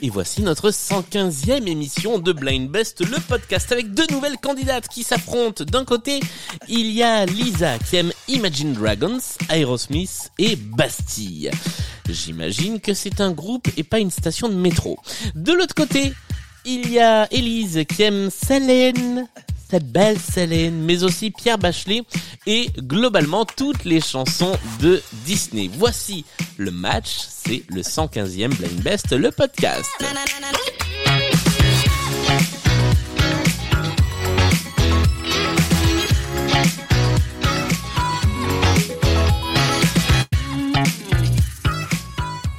Et voici notre 115e émission de Blind Best, le podcast avec deux nouvelles candidates qui s'affrontent. D'un côté, il y a Lisa qui aime Imagine Dragons, Aerosmith et Bastille. J'imagine que c'est un groupe et pas une station de métro. De l'autre côté, il y a Elise qui aime Selene, cette belle Selene, mais aussi Pierre Bachelet et globalement toutes les chansons de Disney. Voici le match, c'est le 115e Blind Best, le podcast.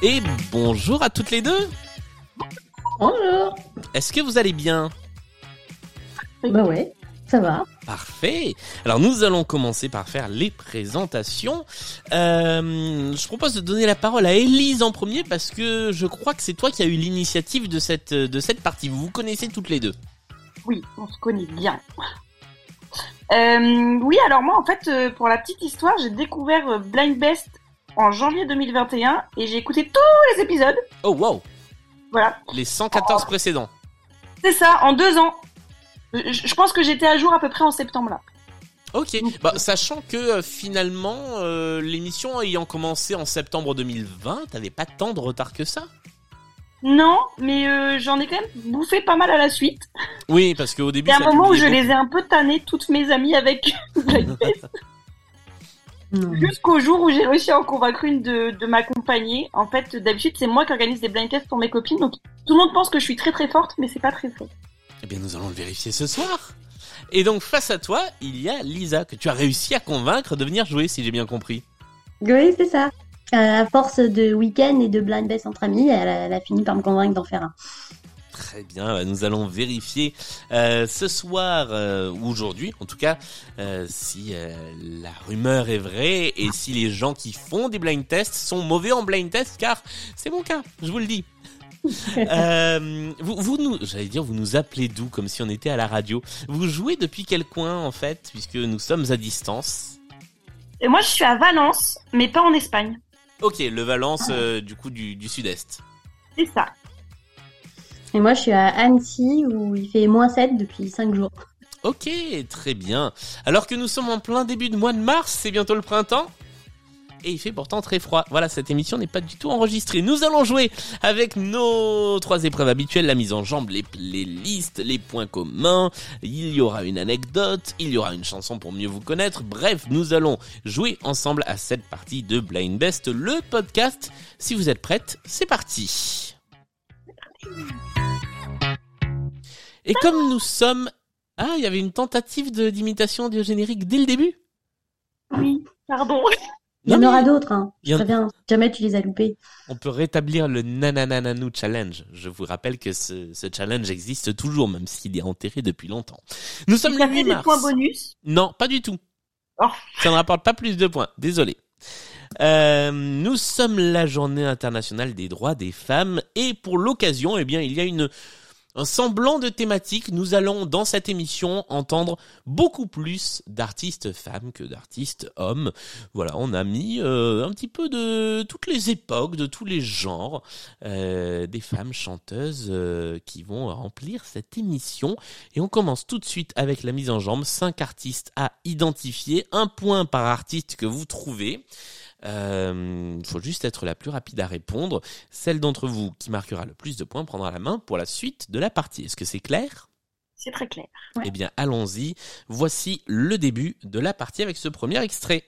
Et bonjour à toutes les deux. Bonjour. Est-ce que vous allez bien? Bah ouais, ça va. Parfait. Alors nous allons commencer par faire les présentations. Euh, je propose de donner la parole à Élise en premier parce que je crois que c'est toi qui as eu l'initiative de cette de cette partie. Vous vous connaissez toutes les deux. Oui, on se connaît bien. Euh, oui, alors moi en fait, euh, pour la petite histoire, j'ai découvert Blind Best en janvier 2021 et j'ai écouté tous les épisodes. Oh wow. Voilà, Les 114 précédents. c'est ça, en deux ans. Je, je pense que j'étais à jour à peu près en septembre là. Ok. Bah, sachant que euh, finalement euh, l'émission ayant commencé en septembre 2020, t'avais pas tant de retard que ça? Non, mais euh, j'en ai quand même bouffé pas mal à la suite. Oui, parce qu'au début. Il y a un moment où je beaucoup. les ai un peu tannées, toutes mes amies avec. Non. Jusqu'au jour où j'ai réussi à en convaincre une de, de m'accompagner. En fait, d'habitude, c'est moi qui organise des blind tests pour mes copines. Donc, tout le monde pense que je suis très très forte, mais c'est pas très vrai. Eh bien, nous allons le vérifier ce soir. Et donc, face à toi, il y a Lisa, que tu as réussi à convaincre de venir jouer, si j'ai bien compris. Oui, c'est ça. Euh, à force de week-end et de blind best entre amis, elle a, elle a fini par me convaincre d'en faire un. Très bien, bah, nous allons vérifier euh, ce soir euh, ou aujourd'hui, en tout cas, euh, si euh, la rumeur est vraie et si les gens qui font des blind tests sont mauvais en blind test, car c'est mon cas, je vous le dis. Euh, vous, vous nous, j'allais dire, vous nous appelez d'où, comme si on était à la radio. Vous jouez depuis quel coin en fait, puisque nous sommes à distance. Et moi, je suis à Valence, mais pas en Espagne. Ok, le Valence euh, du coup du, du sud-est. C'est ça. Et moi, je suis à Annecy où il fait moins 7 depuis 5 jours. Ok, très bien. Alors que nous sommes en plein début de mois de mars, c'est bientôt le printemps. Et il fait pourtant très froid. Voilà, cette émission n'est pas du tout enregistrée. Nous allons jouer avec nos trois épreuves habituelles, la mise en jambe, les playlists, les points communs. Il y aura une anecdote, il y aura une chanson pour mieux vous connaître. Bref, nous allons jouer ensemble à cette partie de Blind Best, le podcast. Si vous êtes prêtes, c'est parti. Et comme nous sommes... Ah, il y avait une tentative d'imitation du générique dès le début? Oui, pardon. Il y en aura d'autres, hein. en- Très bien. Jamais tu les as loupés. On peut rétablir le Nananananou Challenge. Je vous rappelle que ce, ce challenge existe toujours, même s'il est enterré depuis longtemps. Nous sommes le Ça fait 8 des mars. points bonus. Non, pas du tout. Oh. Ça ne rapporte pas plus de points. Désolé. Euh, nous sommes la journée internationale des droits des femmes et pour l'occasion, eh bien, il y a une un semblant de thématique. Nous allons dans cette émission entendre beaucoup plus d'artistes femmes que d'artistes hommes. Voilà, on a mis euh, un petit peu de toutes les époques, de tous les genres, euh, des femmes chanteuses euh, qui vont remplir cette émission. Et on commence tout de suite avec la mise en jambe. Cinq artistes à identifier, un point par artiste que vous trouvez. Euh, Il faut juste être la plus rapide à répondre. Celle d'entre vous qui marquera le plus de points prendra la main pour la suite de la partie. Est-ce que c'est clair? C'est très clair. Ouais. Eh bien, allons-y. Voici le début de la partie avec ce premier extrait.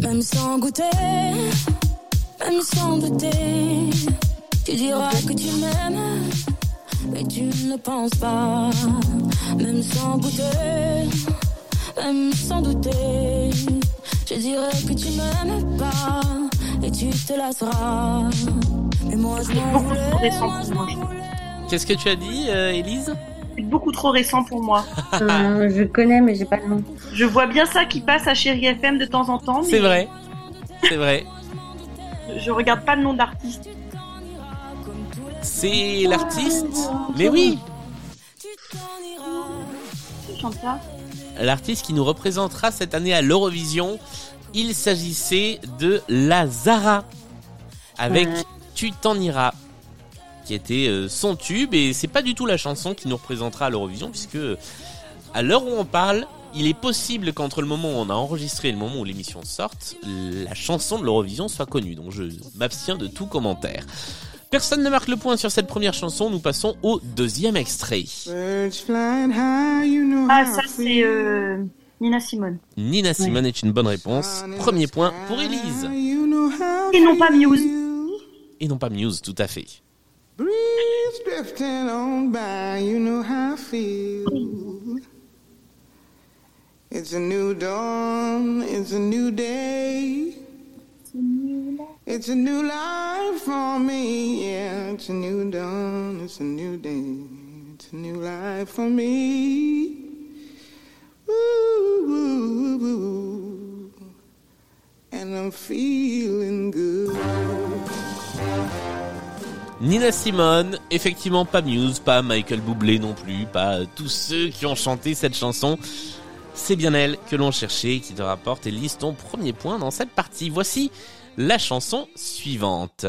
Même sans goûter, même sans douter, tu diras que tu m'aimes, mais tu ne penses pas. Même sans goûter, même sans douter, je dirais que tu m'aimes pas, et tu te lasseras. Mais moi je m'en beaucoup voulais. Qu'est-ce que tu as dit, euh, Élise? C'est beaucoup trop récent pour moi. Euh, je connais, mais j'ai pas le nom. Je vois bien ça qui passe à Chéri FM de temps en temps, mais C'est vrai. C'est vrai. je regarde pas le nom d'artiste. C'est l'artiste. Mais oui, Tu t'en iras. Qui chante ça l'artiste qui nous représentera cette année à l'Eurovision. Il s'agissait de Lazara avec Ouais. Tu t'en iras qui était euh, son tube et c'est pas du tout la chanson qui nous représentera à l'Eurovision puisque à l'heure où on parle, il est possible qu'entre le moment où on a enregistré et le moment où l'émission sorte, la chanson de l'Eurovision soit connue. Donc je m'abstiens de tout commentaire. Personne ne marque le point sur cette première chanson, nous passons au deuxième extrait. Ah, ça c'est euh, Nina Simone. Nina Simone est une bonne réponse. Premier point pour Elise. Et non pas Muse. Et non pas Muse, tout à fait. Breeze drifting on by, you know how I feel. It's a new dawn, it's a new day. It's a new life for me, yeah. It's a new dawn, it's a new day. It's a new life for me. And I'm feeling good. Nina Simone, effectivement pas Muse, pas Michael Bublé non plus, pas tous ceux qui ont chanté cette chanson. C'est bien elle que l'on cherchait qui te rapporte Elise ton premier point dans cette partie. Voici la chanson suivante.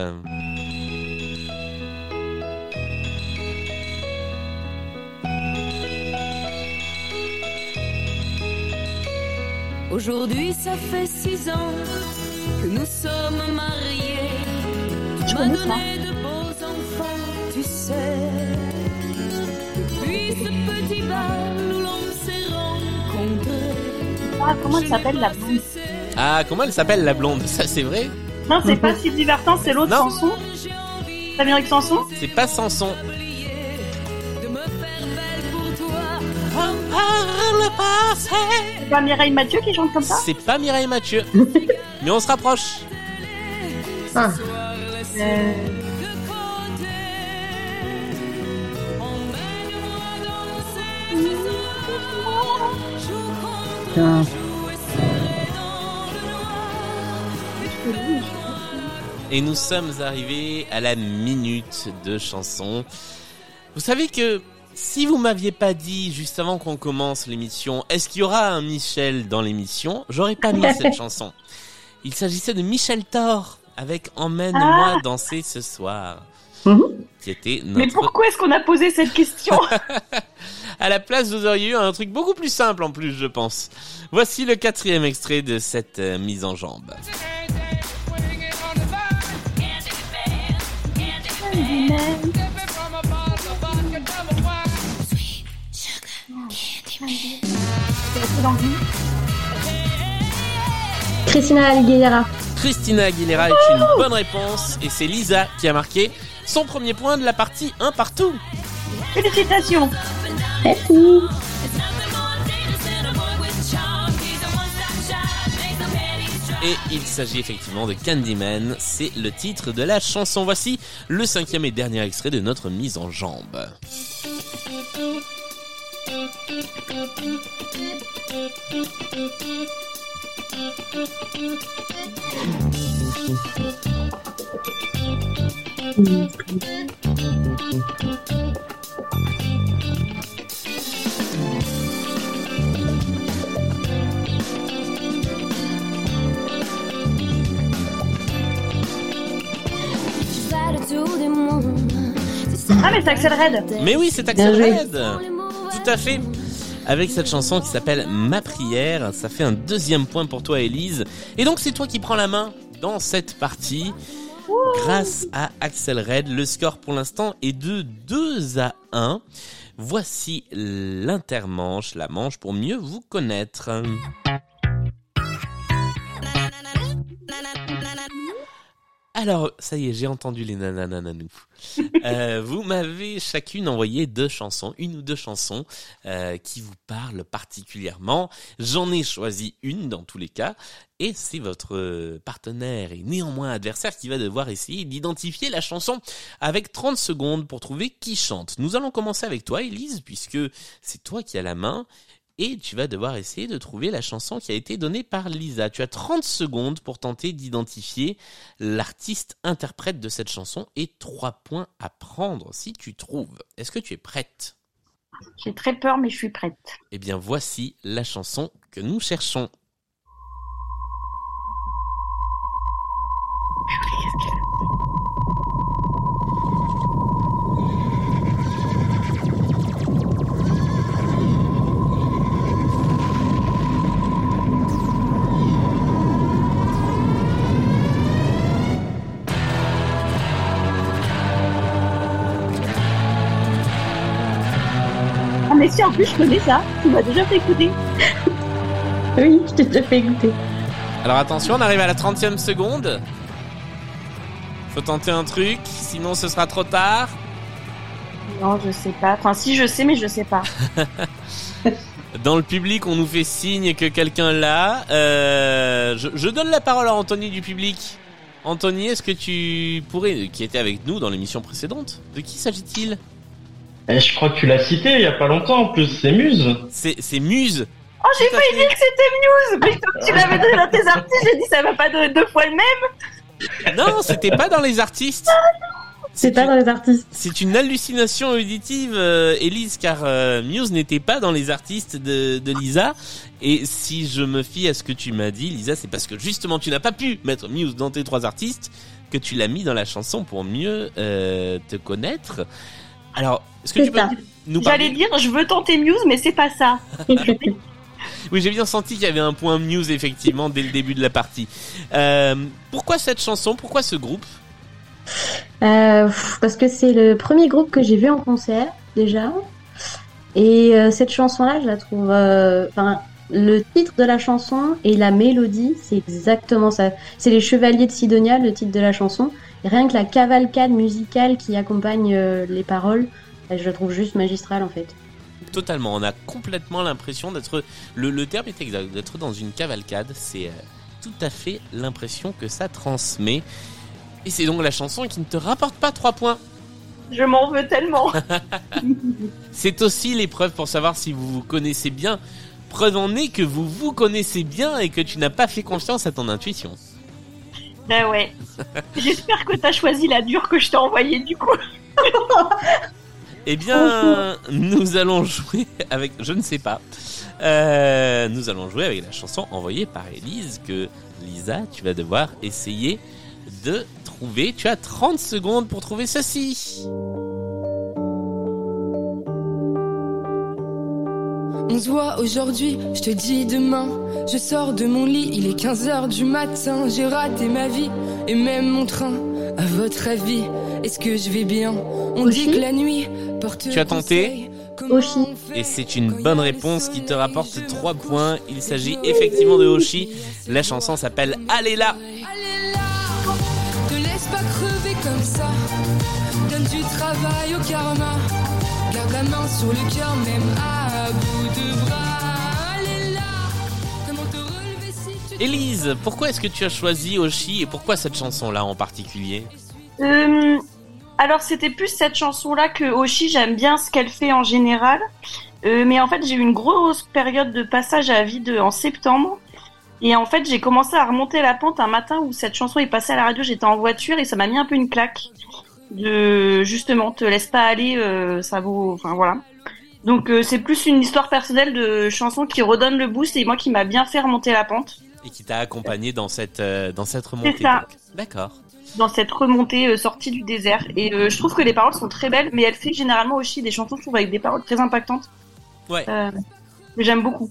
Aujourd'hui, ça fait six ans que nous sommes mariés. Tu m'as donné de beaux enfants, tu sais. Depuis ce petit bal où l'on s'est rencontrés. Ah, comment elle s'appelle la blonde Ah, comment elle s'appelle la blonde? Ça c'est vrai Non, c'est pas Sylvie Vartan, c'est l'autre Non. Sanson. T'as Sanson C'est pas toi. C'est pas Mireille Mathieu qui chante comme ça C'est pas Mireille Mathieu. Mais on se rapproche. Ah, Euh, Et nous sommes arrivés à la minute de chanson. Vous savez que si vous m'aviez pas dit juste avant qu'on commence l'émission, est-ce qu'il y aura un Michel dans l'émission, j'aurais pas mis cette chanson. Il s'agissait de Michel Thor avec Emmène-moi danser ce soir. Mhm. Qui était Mais pourquoi est-ce qu'on a posé cette question? À la place, vous auriez eu un truc beaucoup plus simple en plus, je pense. Voici le quatrième extrait de cette euh, mise en jambe. Christina Aguilera. Christina Aguilera est une bonne réponse et c'est Lisa qui a marqué son premier point de la partie 1 partout. Félicitations Merci. Et il s'agit effectivement de Candyman, c'est le titre de la chanson. Voici le cinquième et dernier extrait de notre mise en jambe. Ah mais c'est Axel Red Mais oui, c'est Axel. Red Tout à fait avec cette chanson qui s'appelle Ma prière, ça fait un deuxième point pour toi Élise. Et donc c'est toi qui prends la main dans cette partie. Grâce à Axel Red, le score pour l'instant est de 2 à 1. Voici l'intermanche, la manche pour mieux vous connaître. Alors, ça y est, j'ai entendu les nananananou. Euh, vous m'avez chacune envoyé deux chansons, une ou deux chansons euh, qui vous parlent particulièrement. J'en ai choisi une dans tous les cas, et c'est votre partenaire et néanmoins adversaire qui va devoir essayer d'identifier la chanson avec 30 secondes pour trouver qui chante. Nous allons commencer avec toi, Elise, puisque c'est toi qui as la main. Et tu vas devoir essayer de trouver la chanson qui a été donnée par Lisa. Tu as 30 secondes pour tenter d'identifier l'artiste interprète de cette chanson et 3 points à prendre si tu trouves. Est-ce que tu es prête? J'ai très peur, mais je suis prête. Eh bien voici la chanson que nous cherchons. Mais si, en plus, je connais ça. Tu m'as déjà fait écouter. Oui, je t'ai déjà fait goûter. Alors attention, on arrive à la 30e seconde. Faut tenter un truc, sinon ce sera trop tard. Non, je sais pas. Enfin, si, je sais, mais je sais pas. Dans le public, on nous fait signe que quelqu'un l'a. Euh, je, je donne la parole à Anthony du public. Anthony, est-ce que tu pourrais, qui était avec nous dans l'émission précédente, de qui s'agit-il? Eh, je crois que tu l'as cité il y a pas longtemps en plus, c'est Muse. C'est c'est Muse. Oh, j'ai fait. dire que c'était Muse. Mais comme tu l'avais donné dans tes artistes, j'ai dit ça va pas deux, deux fois le même. Non, c'était pas dans les artistes. C'est pas dans les artistes. C'est une hallucination auditive, euh, Elise, car euh, Muse n'était pas dans les artistes de, de Lisa. Et si je me fie à ce que tu m'as dit, Lisa, c'est parce que justement tu n'as pas pu mettre Muse dans tes trois artistes que tu l'as mis dans la chanson pour mieux euh, te connaître. Alors, est-ce que tu peux ça. nous J'allais parler dire, je veux tenter Muse, mais c'est pas ça. Oui, j'ai bien senti qu'il y avait un point Muse effectivement dès le début de la partie. Euh, pourquoi cette chanson? Pourquoi ce groupe? Euh, parce que c'est le premier groupe que j'ai vu en concert déjà. Et euh, cette chanson-là, je la trouve. Enfin, le titre de la chanson et la mélodie, c'est exactement ça. C'est les Chevaliers de Sidonia, le titre de la chanson. Rien que la cavalcade musicale qui accompagne euh, les paroles, bah, je la trouve juste magistrale en fait. Totalement. On a complètement l'impression d'être. Le, le terme est exact. D'être dans une cavalcade. C'est euh, tout à fait l'impression que ça transmet. Et c'est donc la chanson qui ne te rapporte pas 3 points. Je m'en veux tellement. C'est aussi l'épreuve pour savoir si vous vous connaissez bien. Preuve en est que vous vous connaissez bien et que tu n'as pas fait confiance à ton intuition. Ben ouais. J'espère que t'as choisi la dure que je t'ai envoyée du coup. Eh bien, nous allons jouer avec, je ne sais pas, Euh, nous allons jouer avec la chanson envoyée par Elise que Lisa, tu vas devoir essayer de trouver. Tu as 30 secondes pour trouver ceci. On se voit aujourd'hui, je te dis demain. Je sors de mon lit, il est 15h du matin. J'ai raté ma vie et même mon train. À votre avis, est-ce que je vais bien? On Oshi dit que la nuit porte. Tu as tenté Oshi. Et c'est une bonne réponse qui te rapporte et 3 je points. Il s'agit effectivement de Hoshi. La chanson s'appelle Allez là. Allez là, te laisse pas crever comme ça. Donne du travail au karma. Garde la main sur le cœur, même à bout Elise, pourquoi est-ce que tu as choisi Hoshi et pourquoi cette chanson-là en particulier Euh, alors c'était plus cette chanson-là que Oshi, j'aime bien ce qu'elle fait en général. Euh, mais en fait j'ai eu une grosse période de passage à vide en septembre. Et en fait j'ai commencé à remonter la pente un matin où cette chanson est passée à la radio, j'étais en voiture et ça m'a mis un peu une claque. De justement, te laisse pas aller, euh, ça vaut... Enfin voilà. Donc euh, c'est plus une histoire personnelle de chanson qui redonne le boost et moi qui m'a bien fait remonter la pente. et qui t'a accompagné dans cette euh, dans cette remontée. ça. donc. D'accord. dans cette remontée euh, sortie du désert. Et je trouve que les paroles sont très belles, mais elle fait généralement aussi des chansons, je trouve, avec des paroles très impactantes. Ouais. Que j'aime beaucoup.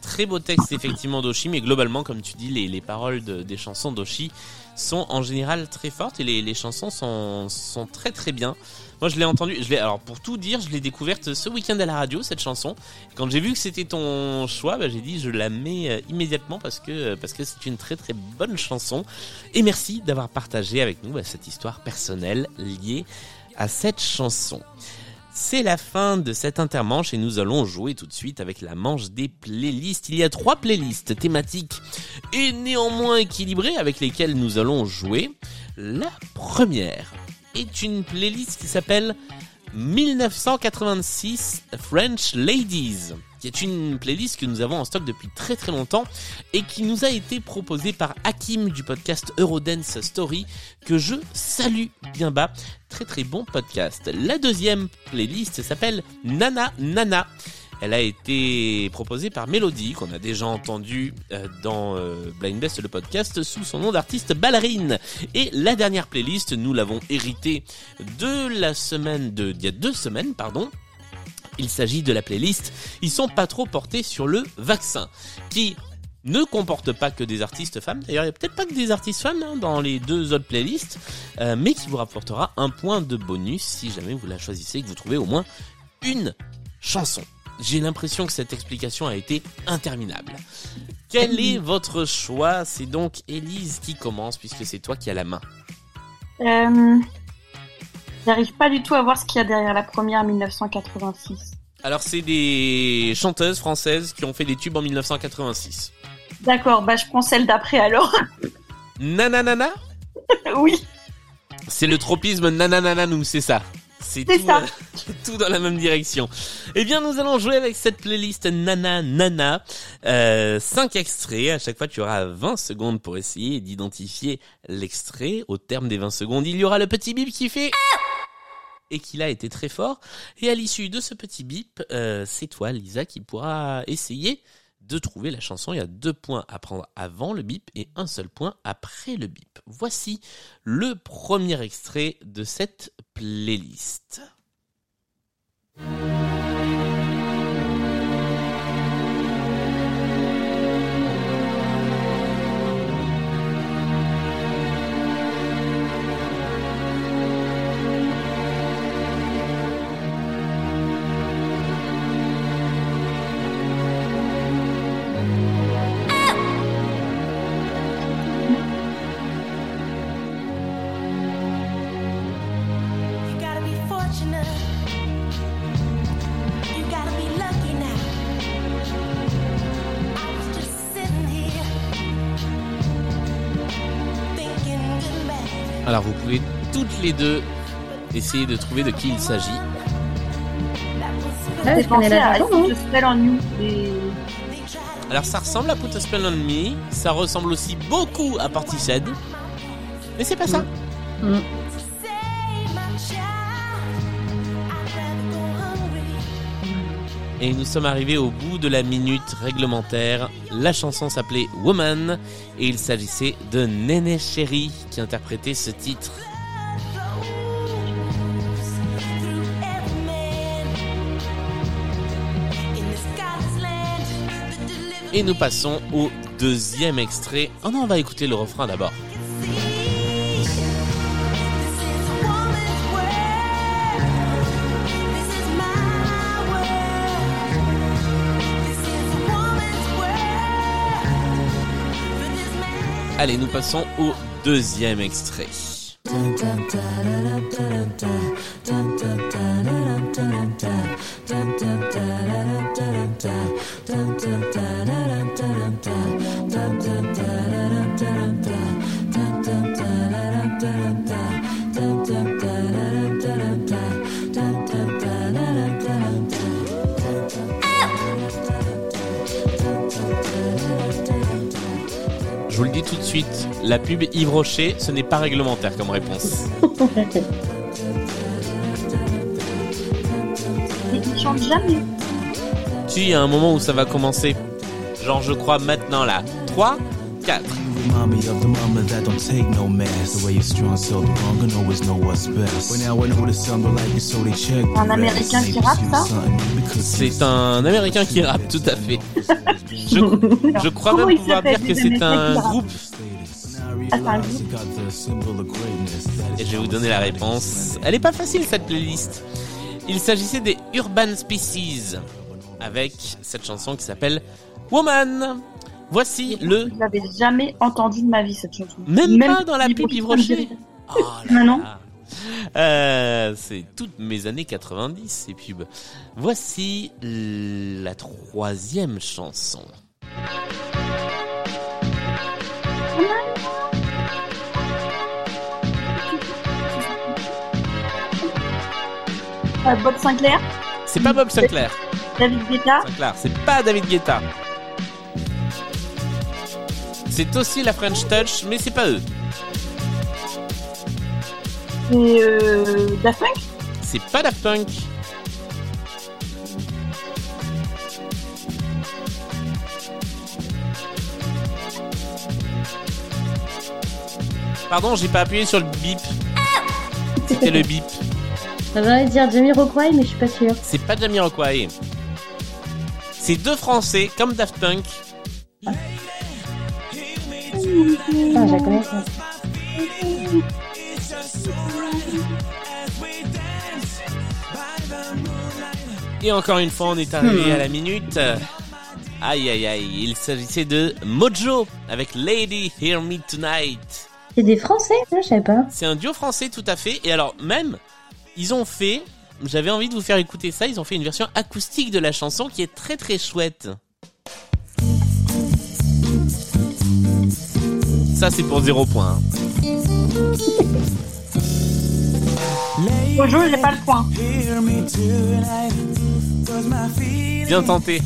Très beau texte effectivement d'Oshi, mais globalement, comme tu dis, les, les paroles de- des chansons d'Oshi sont en général très fortes et les, les chansons sont, sont très très bien. Moi, je l'ai entendu. Je l'ai alors pour tout dire, je l'ai découverte ce week-end à la radio cette chanson. Quand j'ai vu que c'était ton choix, bah, j'ai dit je la mets euh, immédiatement parce que parce que c'est une très très bonne chanson. Et merci d'avoir partagé avec nous bah, cette histoire personnelle liée à cette chanson. C'est la fin de cette intermanche et nous allons jouer tout de suite avec la manche des playlists. Il y a trois playlists thématiques et néanmoins équilibrées avec lesquelles nous allons jouer. La première est une playlist qui s'appelle 1986 French Ladies. qui est une playlist que nous avons en stock depuis très très longtemps et qui nous a été proposée par Hakim du podcast Eurodance Story que je salue bien bas. Très très bon podcast. La deuxième playlist s'appelle Nana Nana. Elle a été proposée par Mélodie, qu'on a déjà entendu euh, dans euh, Blind Best le podcast sous son nom d'artiste Ballerine. Et la dernière playlist, nous l'avons héritée de la semaine de, il y a deux semaines, pardon. Il s'agit de la playlist Ils sont pas trop portés sur le vaccin, qui ne comporte pas que des artistes femmes. D'ailleurs, il y a peut-être pas que des artistes femmes hein, dans les deux autres playlists, euh, mais qui vous rapportera un point de bonus si jamais vous la choisissez et que vous trouvez au moins une chanson. J'ai l'impression que cette explication a été interminable. Quel est votre choix? C'est donc Élise qui commence puisque c'est toi qui as la main. Euh, J'arrive pas du tout à voir ce qu'il y a derrière la première 1986. Alors c'est des chanteuses françaises qui ont fait des tubes en 1986. D'accord, bah je prends celle d'après alors. Nananana? Oui, C'est le tropisme nananananoum, c'est ça. C'est C'est tout, ça. euh, tout dans la même direction. Eh bien, nous allons jouer avec cette playlist Nana Nana. Euh, cinq extraits. À chaque fois, tu auras 20 secondes pour essayer d'identifier l'extrait. Au terme des 20 secondes, il y aura le petit bip qui fait et qu'il a été très fort. Et à l'issue de ce petit bip, euh, c'est toi, Lisa, qui pourra essayer de trouver la chanson. Il y a deux points à prendre avant le bip et un seul point après le bip. Voici le premier extrait de cette playlist. Deux essayer de trouver de qui il s'agit. Pensé à Put a Spell on You. Et... tried Alors ça ressemble à Put a Spell on Me, ça ressemble aussi beaucoup à Portishead, mais c'est pas ça. Mm. hungry. Et nous sommes arrivés au bout de la minute réglementaire. La chanson s'appelait Woman et il s'agissait de Néné Chéri qui interprétait ce titre. Et nous passons au deuxième extrait. Oh non, on va écouter le refrain d'abord. Allez, nous passons au deuxième extrait. La pub Yves Rocher, ce n'est pas réglementaire comme réponse. Mais il chante jamais. Tu, il y a un moment où ça va commencer. Genre, je crois maintenant là. 3, 4. Remind me of the mama that don't take no mess. The way you're strong, so the wrong, and always know what's best. But now I know the sound like it, so they check. the Un. Américain qui rappe, ça C'est un américain qui rappe, tout à fait. Je, je crois Comment même pouvoir dire que c'est un groupe. Et is je vais vous donner la it's réponse. Elle est pas facile cette playlist. Il s'agissait des Urban Species avec cette chanson qui s'appelle Woman. Voici le Je l'avais jamais entendu de ma vie cette chanson. même, pas dans la pub Yves Rocher, Oh Ah non. là. Euh, c'est toutes mes années 90 ces pubs. Voici la troisième chanson. Euh, Bob Sinclair C'est pas Bob Sinclair. David Guetta. Sinclair, c'est pas David Guetta. C'est aussi la French Touch, mais c'est pas eux. C'est euh, Daft Punk. C'est pas Daft Punk. Pardon, j'ai pas appuyé sur le bip. C'était le bip. Envie de dire Jamiroquai, mais je suis pas sûre. C'est pas Jamiroquai. C'est deux Français, comme Daft Punk. Ah, je la connais ça. Et encore une fois, on est arrivé à la minute. Aïe aïe aïe, il s'agissait de Mojo avec Lady Hear Me Tonight. C'est des Français, ça, je savais pas. C'est un duo français tout à fait. Et alors même, ils ont fait, j'avais envie de vous faire écouter ça, ils ont fait une version acoustique de la chanson qui est très très chouette. Ça c'est pour zéro point. Bonjour, j'ai pas le point. Bien tenté.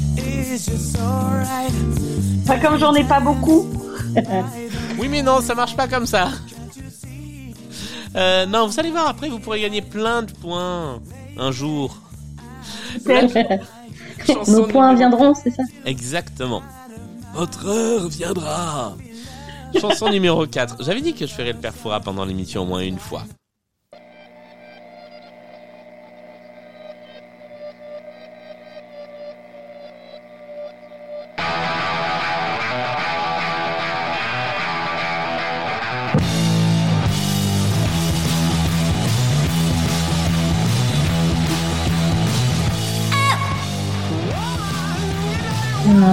Enfin, comme j'en ai pas beaucoup. Oui mais non, ça marche pas comme ça. Euh, non, vous allez voir après, vous pourrez gagner plein de points un jour. Nos points viendront, c'est ça? Exactement. Votre heure viendra. Chanson numéro 4. J'avais dit que je ferais le perfora pendant l'émission au moins une fois.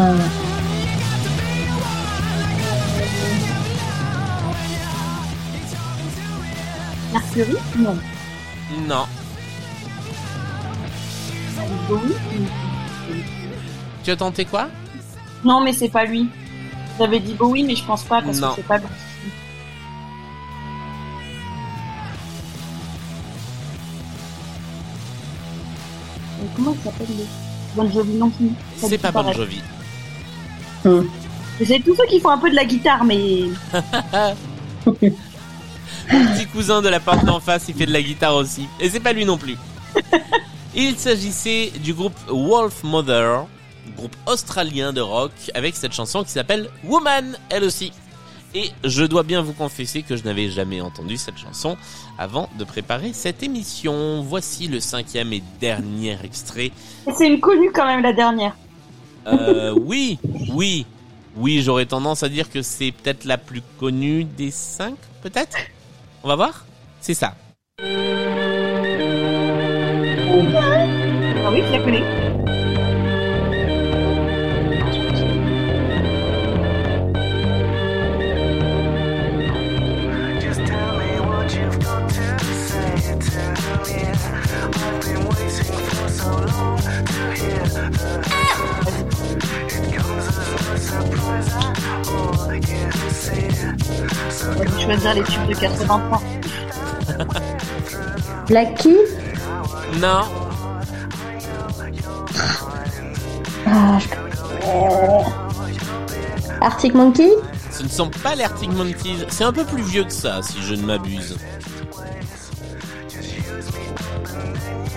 Ah, Mercury Non. Non. Bowie Tu as tenté quoi? Non, mais c'est pas lui. J'avais dit Bowie, mais je pense pas parce Non. que c'est pas lui. Euh, Comment il s'appelle lui Bon Jovi non plus. C'est pas Bon pareil. Jovi. C'est tous ceux qui font un peu de la guitare, mais Petit cousin de la porte d'en face, il fait de la guitare aussi. Et c'est pas lui non plus. Il s'agissait du groupe Wolf Mother, groupe australien de rock, avec cette chanson qui s'appelle Woman, elle aussi. Et je dois bien vous confesser que je n'avais jamais entendu cette chanson avant de préparer cette émission. Voici le cinquième et dernier extrait. c'est une connue quand même la dernière. Euh, oui, oui, oui, j'aurais tendance à dire que c'est peut-être la plus connue des cinq, peut-être? On va voir? C'est ça. Ah oui, je la connais. Choisir les tubes de 83. Black Key Non, Ah, je... Arctic Monkey? Ce ne sont pas les Arctic Monkeys. C'est un peu plus vieux que ça, si je ne m'abuse.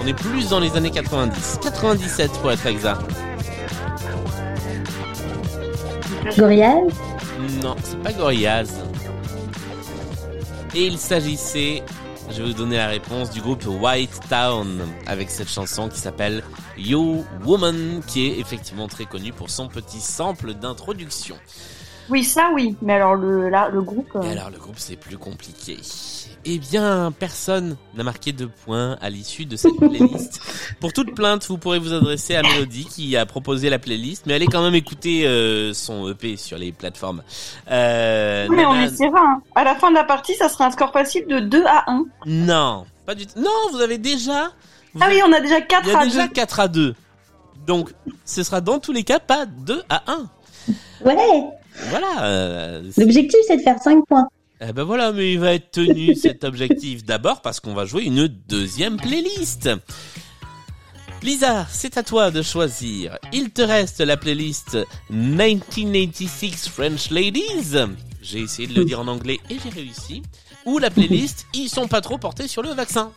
On est plus dans les années 90. 97 pour être exact. Gorillaz? Non, c'est pas Gorillaz. Et il s'agissait, je vais vous donner la réponse, du groupe White Town avec cette chanson qui s'appelle You Woman, qui est effectivement très connue pour son petit sample d'introduction. Oui, ça oui, mais alors le, là, le groupe. euh, Et alors le groupe c'est plus compliqué. Eh bien, personne n'a marqué de points à l'issue de cette playlist. Pour toute plainte, vous pourrez vous adresser à Mélodie qui a proposé la playlist, mais allez quand même écouter euh, son EP sur les plateformes. Euh, mais on essaiera. hein. À la fin de la partie, ça sera un score facile de 2 à 1. Non, pas du tout. Non, vous avez déjà. vous Ah oui, on a déjà Il 4 y a à déjà 2. 4 à 2. Donc, ce sera dans tous les cas pas 2 à 1. Ouais Voilà. euh, L'objectif, c'est de faire 5 points. Eh ben voilà, mais il va être tenu cet objectif d'abord parce qu'on va jouer une deuxième playlist. Lisa, c'est à toi de choisir. Il te reste la playlist 1986 French Ladies. J'ai essayé de le dire en anglais et j'ai réussi. Ou la playlist Ils sont pas trop portés sur le vaccin.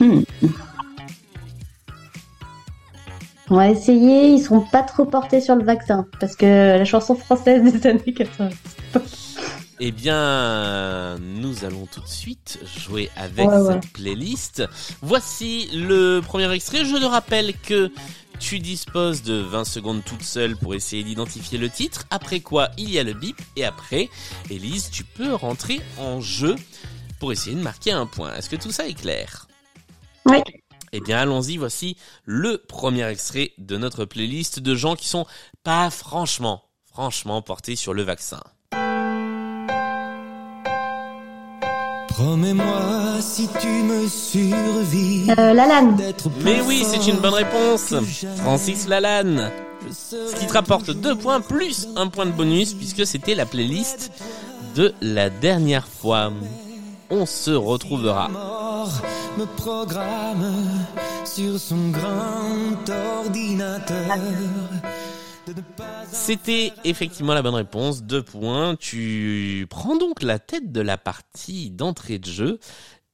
On va essayer, ils seront pas trop portés sur le vaccin. Parce que la chanson française des années 80. Eh bien, nous allons tout de suite jouer avec Ouais, ouais. cette playlist. Voici le premier extrait. Je te rappelle que tu disposes de 20 secondes toute seule pour essayer d'identifier le titre. Après quoi, il y a le bip. Et après, Elise, tu peux rentrer en jeu pour essayer de marquer un point. Est-ce que tout ça est clair? Oui. Eh bien, allons-y. Voici le premier extrait de notre playlist de gens qui sont pas franchement, franchement portés sur le vaccin. Promets-moi si tu me survis Euh, Lalanne. d'être plus Mais oui, c'est une bonne réponse. Francis Lalanne. Ce qui te rapporte deux points plus un point de bonus puisque c'était la playlist de la dernière fois. On se retrouvera. mort me programme sur son grand ordinateur. C'était effectivement la bonne réponse. Deux points. Tu prends donc la tête de la partie d'entrée de jeu.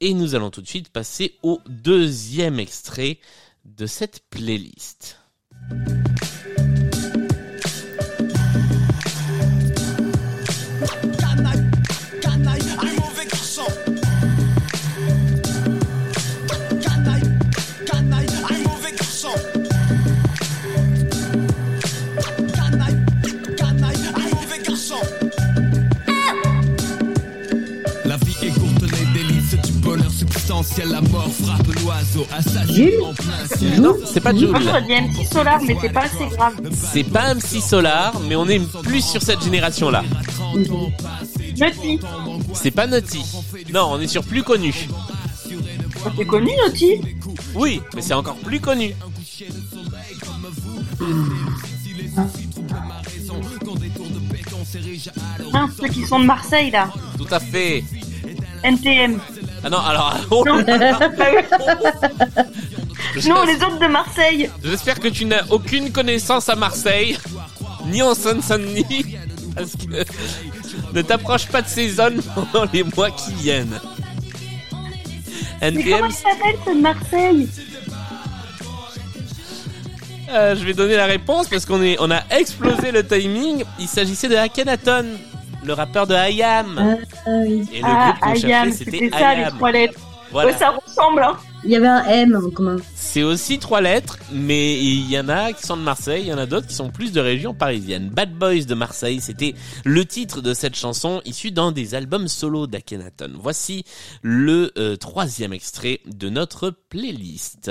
Et nous allons tout de suite passer au deuxième extrait de cette playlist. Substantiel. La mort frappe l'oiseau, assassine Jules en plein ciel. Non, c'est pas Moi, Jules. MC Solar, mais c'est pas assez grave. C'est pas MC Solar, mais on est plus sur cette génération-là. Nutty. C'est pas Naughty. Non, on est sur plus connu. C'est connu, Nutty Oui, mais c'est encore plus connu. Hein, ceux qui sont de Marseille, là. Tout à fait. NTM. Ah non, alors, oh, Non, non les autres de Marseille. j'espère que tu n'as aucune connaissance à Marseille, ni en Seine-Saint-Denis, parce que ne t'approche pas de ces zones pendant les mois qui viennent. Mais comment ils s'appellent, ceux de Marseille? Euh, je vais donner la réponse parce qu'on est, on a explosé le timing. Il s'agissait de Akhenaton, le rappeur de IAM. Ah oui. Et le Ah, groupe qu'on cherchait, Ayam, c'était c'était ça, les trois lettres. Voilà. Ouais, ça ressemble, hein. Il y avait un M en commun. C'est aussi trois lettres, mais il y en a qui sont de Marseille, il y en a d'autres qui sont plus de région parisienne. Bad Boys de Marseille, c'était le titre de cette chanson issue d'un des albums solo d'Akhenaton. Voici le euh, troisième extrait de notre playlist.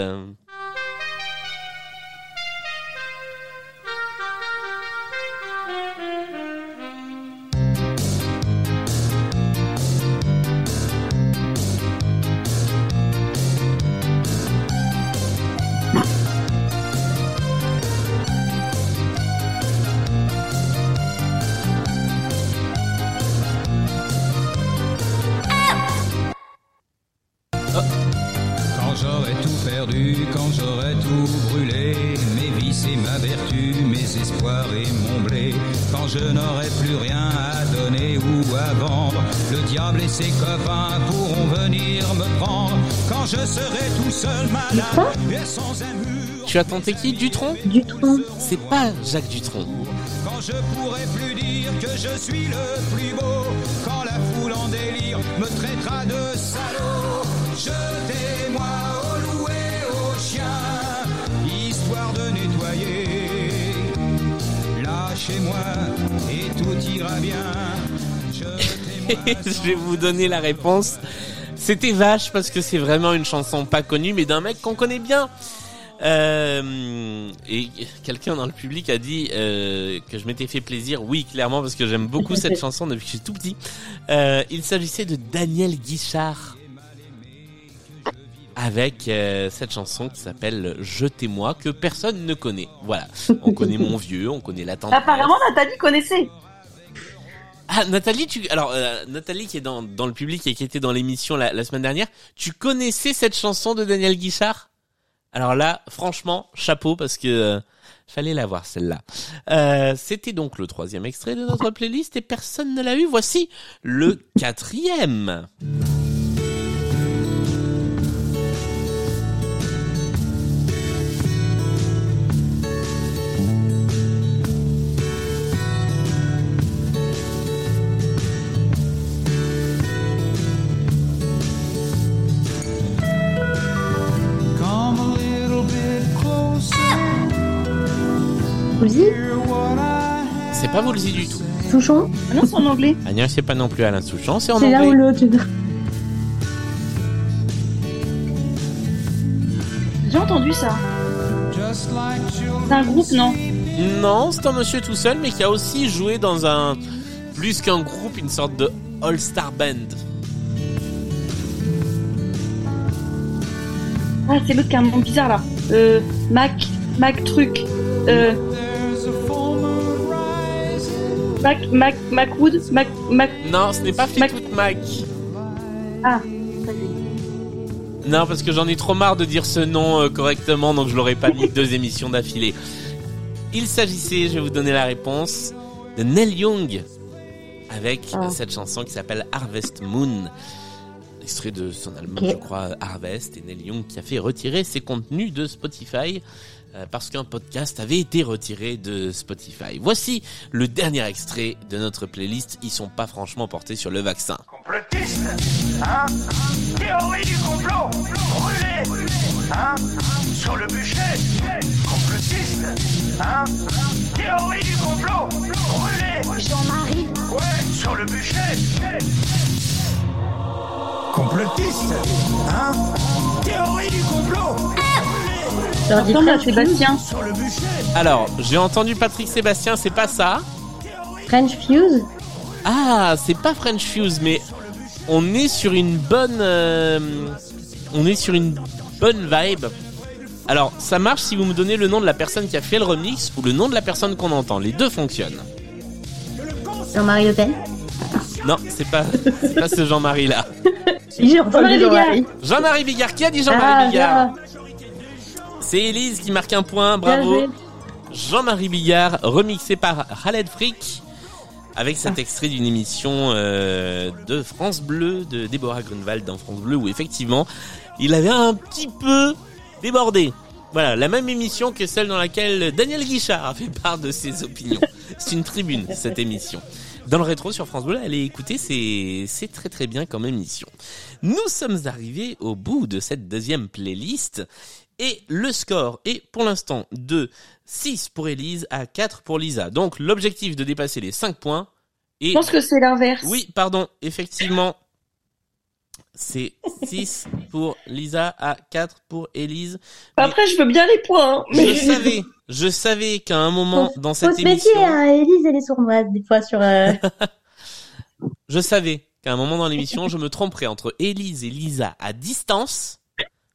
Quand je n'aurai plus rien à donner ou à vendre, le diable et ses copains pourront venir me prendre, quand je serai tout seul malade et sans un mur, Tu as tenté qui Dutron? Dutron. C'est pas Jacques Dutronc. quand je pourrai plus dire que je suis le plus beau, quand la foule en délire me traitera de salaud, jetez-moi au Et tout ira bien. Je vais vous donner la réponse. C'était vache parce que c'est vraiment une chanson pas connue, mais d'un mec qu'on connaît bien. Euh, et quelqu'un dans le public a dit euh, que je m'étais fait plaisir. Oui, clairement, parce que j'aime beaucoup cette chanson depuis que je suis tout petit. Euh, il s'agissait de Daniel Guichard avec euh, cette chanson qui s'appelle Jetez-moi que personne ne connaît. Voilà, on connaît mon vieux, on connaît la tante. Apparemment, Nathalie connaissait. Ah Nathalie, tu alors euh, Nathalie qui est dans dans le public et qui était dans l'émission la, la semaine dernière, tu connaissais cette chanson de Daniel Guichard? Alors là, franchement, chapeau parce que euh, fallait la voir celle-là. Euh, C'était donc le troisième extrait de notre playlist et personne ne l'a eu. Voici le quatrième. Pas Woolsey du tout. Souchon Ah non, c'est en anglais. Agnès, c'est pas non plus Alain Souchon, c'est en C'est l'un ou anglais. l'autre. J'ai entendu ça. C'est un groupe, non Non, c'est un monsieur tout seul, mais qui a aussi joué dans un plus qu'un groupe, une sorte de all-star band. Ah, c'est l'autre qui a un nom bizarre là. Euh, Mac, Mac truc. Euh, Mac, Mac, Macwood, Mac, Mac. Non, ce n'est pas Fleetwood Mac. Ah, Non, parce que j'en ai trop marre de dire ce nom euh, correctement, donc je l'aurais pas mis deux émissions d'affilée. Il s'agissait, je vais vous donner la réponse, de Neil Young, avec Ah. cette chanson qui s'appelle Harvest Moon. Extrait de son album, je crois, Harvest, et Neil Young qui a fait retirer ses contenus de Spotify parce qu'un podcast avait été retiré de Spotify. Voici le dernier extrait de notre playlist. Ils sont pas franchement portés sur le vaccin. Complotiste Hein Théorie du complot Brûlé Hein Sur le bûcher Complotiste Hein Théorie du complot Brûlé Jean-Marie, Ouais Sur le bûcher Complotiste Hein Théorie du complot Je leur Sébastien. Alors, j'ai entendu Patrick Sébastien, c'est pas ça. French Fuse Ah, c'est pas French Fuse, mais on est sur une bonne, euh, on est sur une bonne vibe. Alors, ça marche si vous me donnez le nom de la personne qui a fait le remix ou le nom de la personne qu'on entend. Les deux fonctionnent. Jean-Marie Le Pen Non, c'est pas, c'est pas ce Jean-Marie là. J'ai entendu Jean-Marie Jean-Marie. Jean-Marie Bigard. Qui a dit Jean-Marie Ah, Bigard. C'est Elise qui marque un point. Bravo. Jean-Marie Bigard, remixé par Khaled Frick, avec cet extrait d'une émission euh, de France Bleu, de Déborah Grunewald dans France Bleu, où effectivement, il avait un petit peu débordé. Voilà, la même émission que celle dans laquelle Daniel Guichard a fait part de ses opinions. C'est une tribune, cette émission. Dans le rétro sur France Bleu, allez écouter, c'est, c'est très très bien comme émission. Nous sommes arrivés au bout de cette deuxième playlist et le score est pour l'instant de 6 pour Elise à 4 pour Lisa. Donc l'objectif de dépasser les 5 points est... Je pense que c'est l'inverse. Oui, pardon, effectivement, c'est 6 pour Lisa à 4 pour Elise. Après, je veux bien les points. hein, Mais... Je savais, je savais qu'à un moment dans Faut cette méfier, émission... hein. Élise, elle est sournoise des fois sur. euh, Je savais qu'à un moment dans l'émission, je me tromperais entre Élise et Lisa à distance.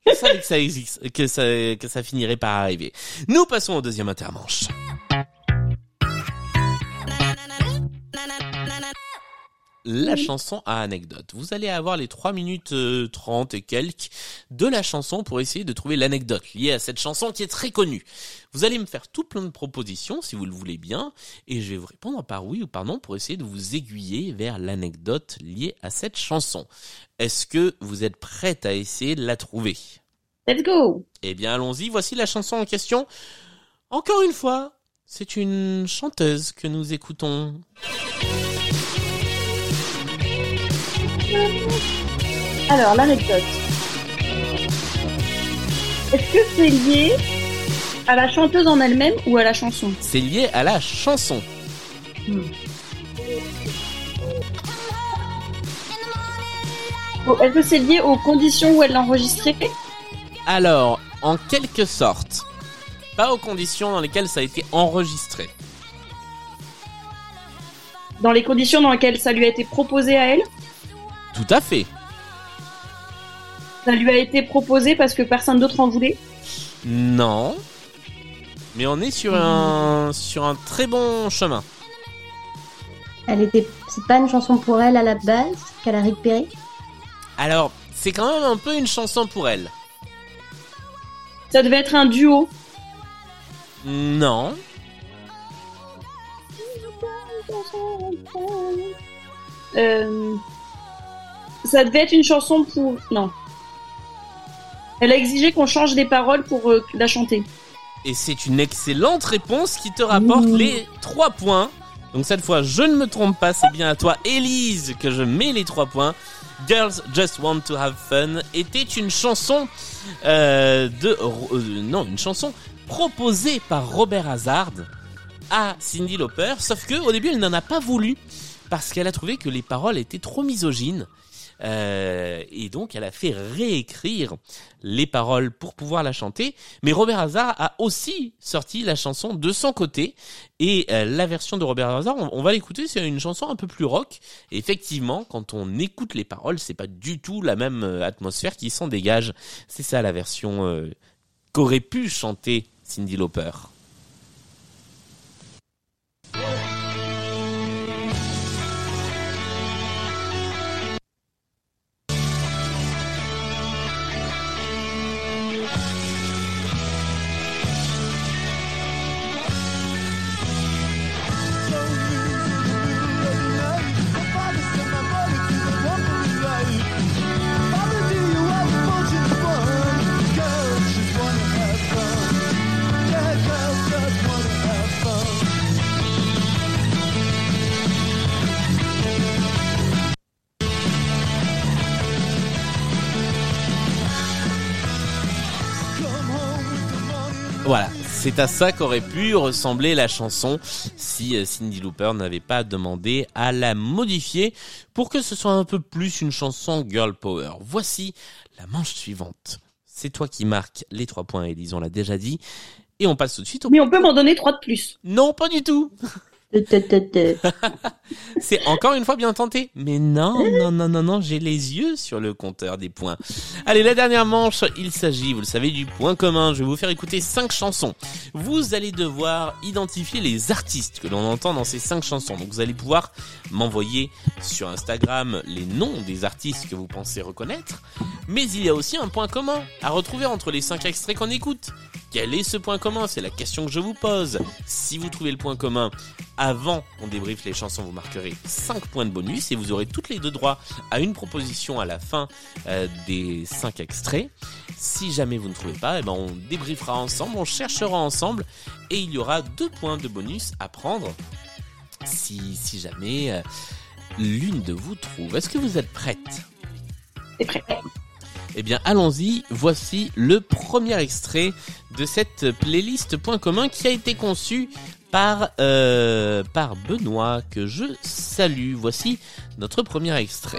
Je savais que ça existe, que ça, que ça finirait par arriver. Nous passons au deuxième intermanche. La chanson à anecdote. Vous allez avoir les 3 minutes euh, 30 et quelques de la chanson pour essayer de trouver l'anecdote liée à cette chanson qui est très connue. Vous allez me faire tout plein de propositions si vous le voulez bien et je vais vous répondre par oui ou par non pour essayer de vous aiguiller vers l'anecdote liée à cette chanson. Est-ce que vous êtes prête à essayer de la trouver? Let's go. Eh bien allons-y, voici la chanson en question. Encore une fois, c'est une chanteuse que nous écoutons. Alors, l'anecdote. Est-ce que c'est lié à la chanteuse en elle-même ou à la chanson C'est lié à la chanson. Oh, Est-ce que c'est lié aux conditions où elle l'a enregistré Alors, en quelque sorte, pas aux conditions dans lesquelles ça a été enregistré. Dans les conditions dans lesquelles ça lui a été proposé à elle Tout à fait. Ça lui a été proposé parce que personne d'autre en voulait Non. Mais on est sur un sur un très bon chemin. Elle était. C'est pas une chanson pour elle à la base qu'elle a récupérée. Alors, c'est quand même un peu une chanson pour elle. Ça devait être un duo. Non. Euh, ça devait être une chanson pour. Non. Elle a exigé qu'on change les paroles pour euh, la chanter. Et c'est une excellente réponse qui te rapporte les 3 points. Donc cette fois, je ne me trompe pas, c'est bien à toi, Élise, que je mets les 3 points. Girls Just Want to Have Fun était une chanson euh, de... euh, non, une chanson proposée par Robert Hazard à Cindy Lauper, sauf que au début, elle n'en a pas voulu parce qu'elle a trouvé que les paroles étaient trop misogynes. Euh, et donc, elle a fait réécrire les paroles pour pouvoir la chanter. Mais Robert Hazard a aussi sorti la chanson de son côté. Et euh, la version de Robert Hazard, on, va l'écouter, c'est une chanson un peu plus rock. Et effectivement, quand on écoute les paroles, c'est pas du tout la même euh, atmosphère qui s'en dégage. C'est ça la version qu'aurait pu chanter Cindy Lauper. C'est à ça qu'aurait pu ressembler la chanson si euh, Cindy Lauper n'avait pas demandé à la modifier pour que ce soit un peu plus une chanson girl power. Voici la manche suivante. C'est toi qui marques les trois points, Elise, on l'a déjà dit. Et on passe tout de suite au... Mais on peut m'en donner trois de plus. Non, pas du tout C'est encore une fois bien tenté. Mais non, non, non, non, non, j'ai les yeux sur le compteur des points. Allez, la dernière manche, il s'agit, vous le savez, du point commun. Je vais vous faire écouter cinq chansons. Vous allez devoir identifier les artistes que l'on entend dans ces cinq chansons. Donc vous allez pouvoir m'envoyer sur Instagram les noms des artistes que vous pensez reconnaître. Mais il y a aussi un point commun à retrouver entre les cinq extraits qu'on écoute. Quel est ce point commun? C'est la question que je vous pose. Si vous trouvez le point commun avant qu'on débriefe les chansons, vous marquerez 5 points de bonus et vous aurez toutes les deux droits à une proposition à la fin euh, des 5 extraits. Si jamais vous ne trouvez pas, eh ben on débriefera ensemble, on cherchera ensemble et il y aura deux points de bonus à prendre si, si jamais euh, l'une de vous trouve. Est-ce que vous êtes prête? C'est. Eh bien, allons-y. Voici le premier extrait de cette playlist Point commun qui a été conçue par euh, par Benoît que je salue. Voici notre premier extrait.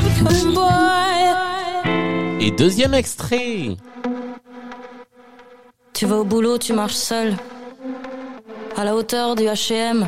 Et deuxième extrait. Tu vas au boulot, tu marches seul. À la hauteur du H&M.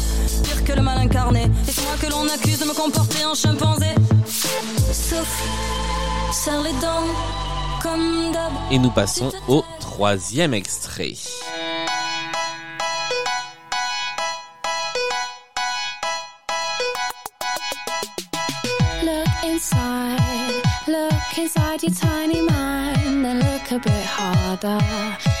pire que le mal incarné, et c'est moi que l'on accuse de me comporter en chimpanzé. Souffle, serre les dents, comme d'hab. Et nous passons au troisième extrait. Look inside, look inside your tiny mind and look a bit harder.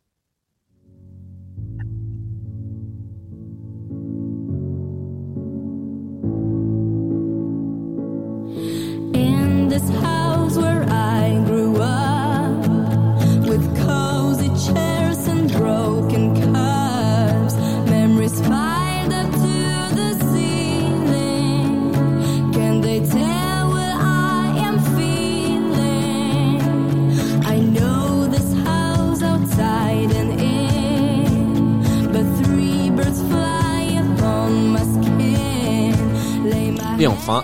Et enfin,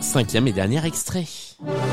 cinquième et dernier extrait. Thank you.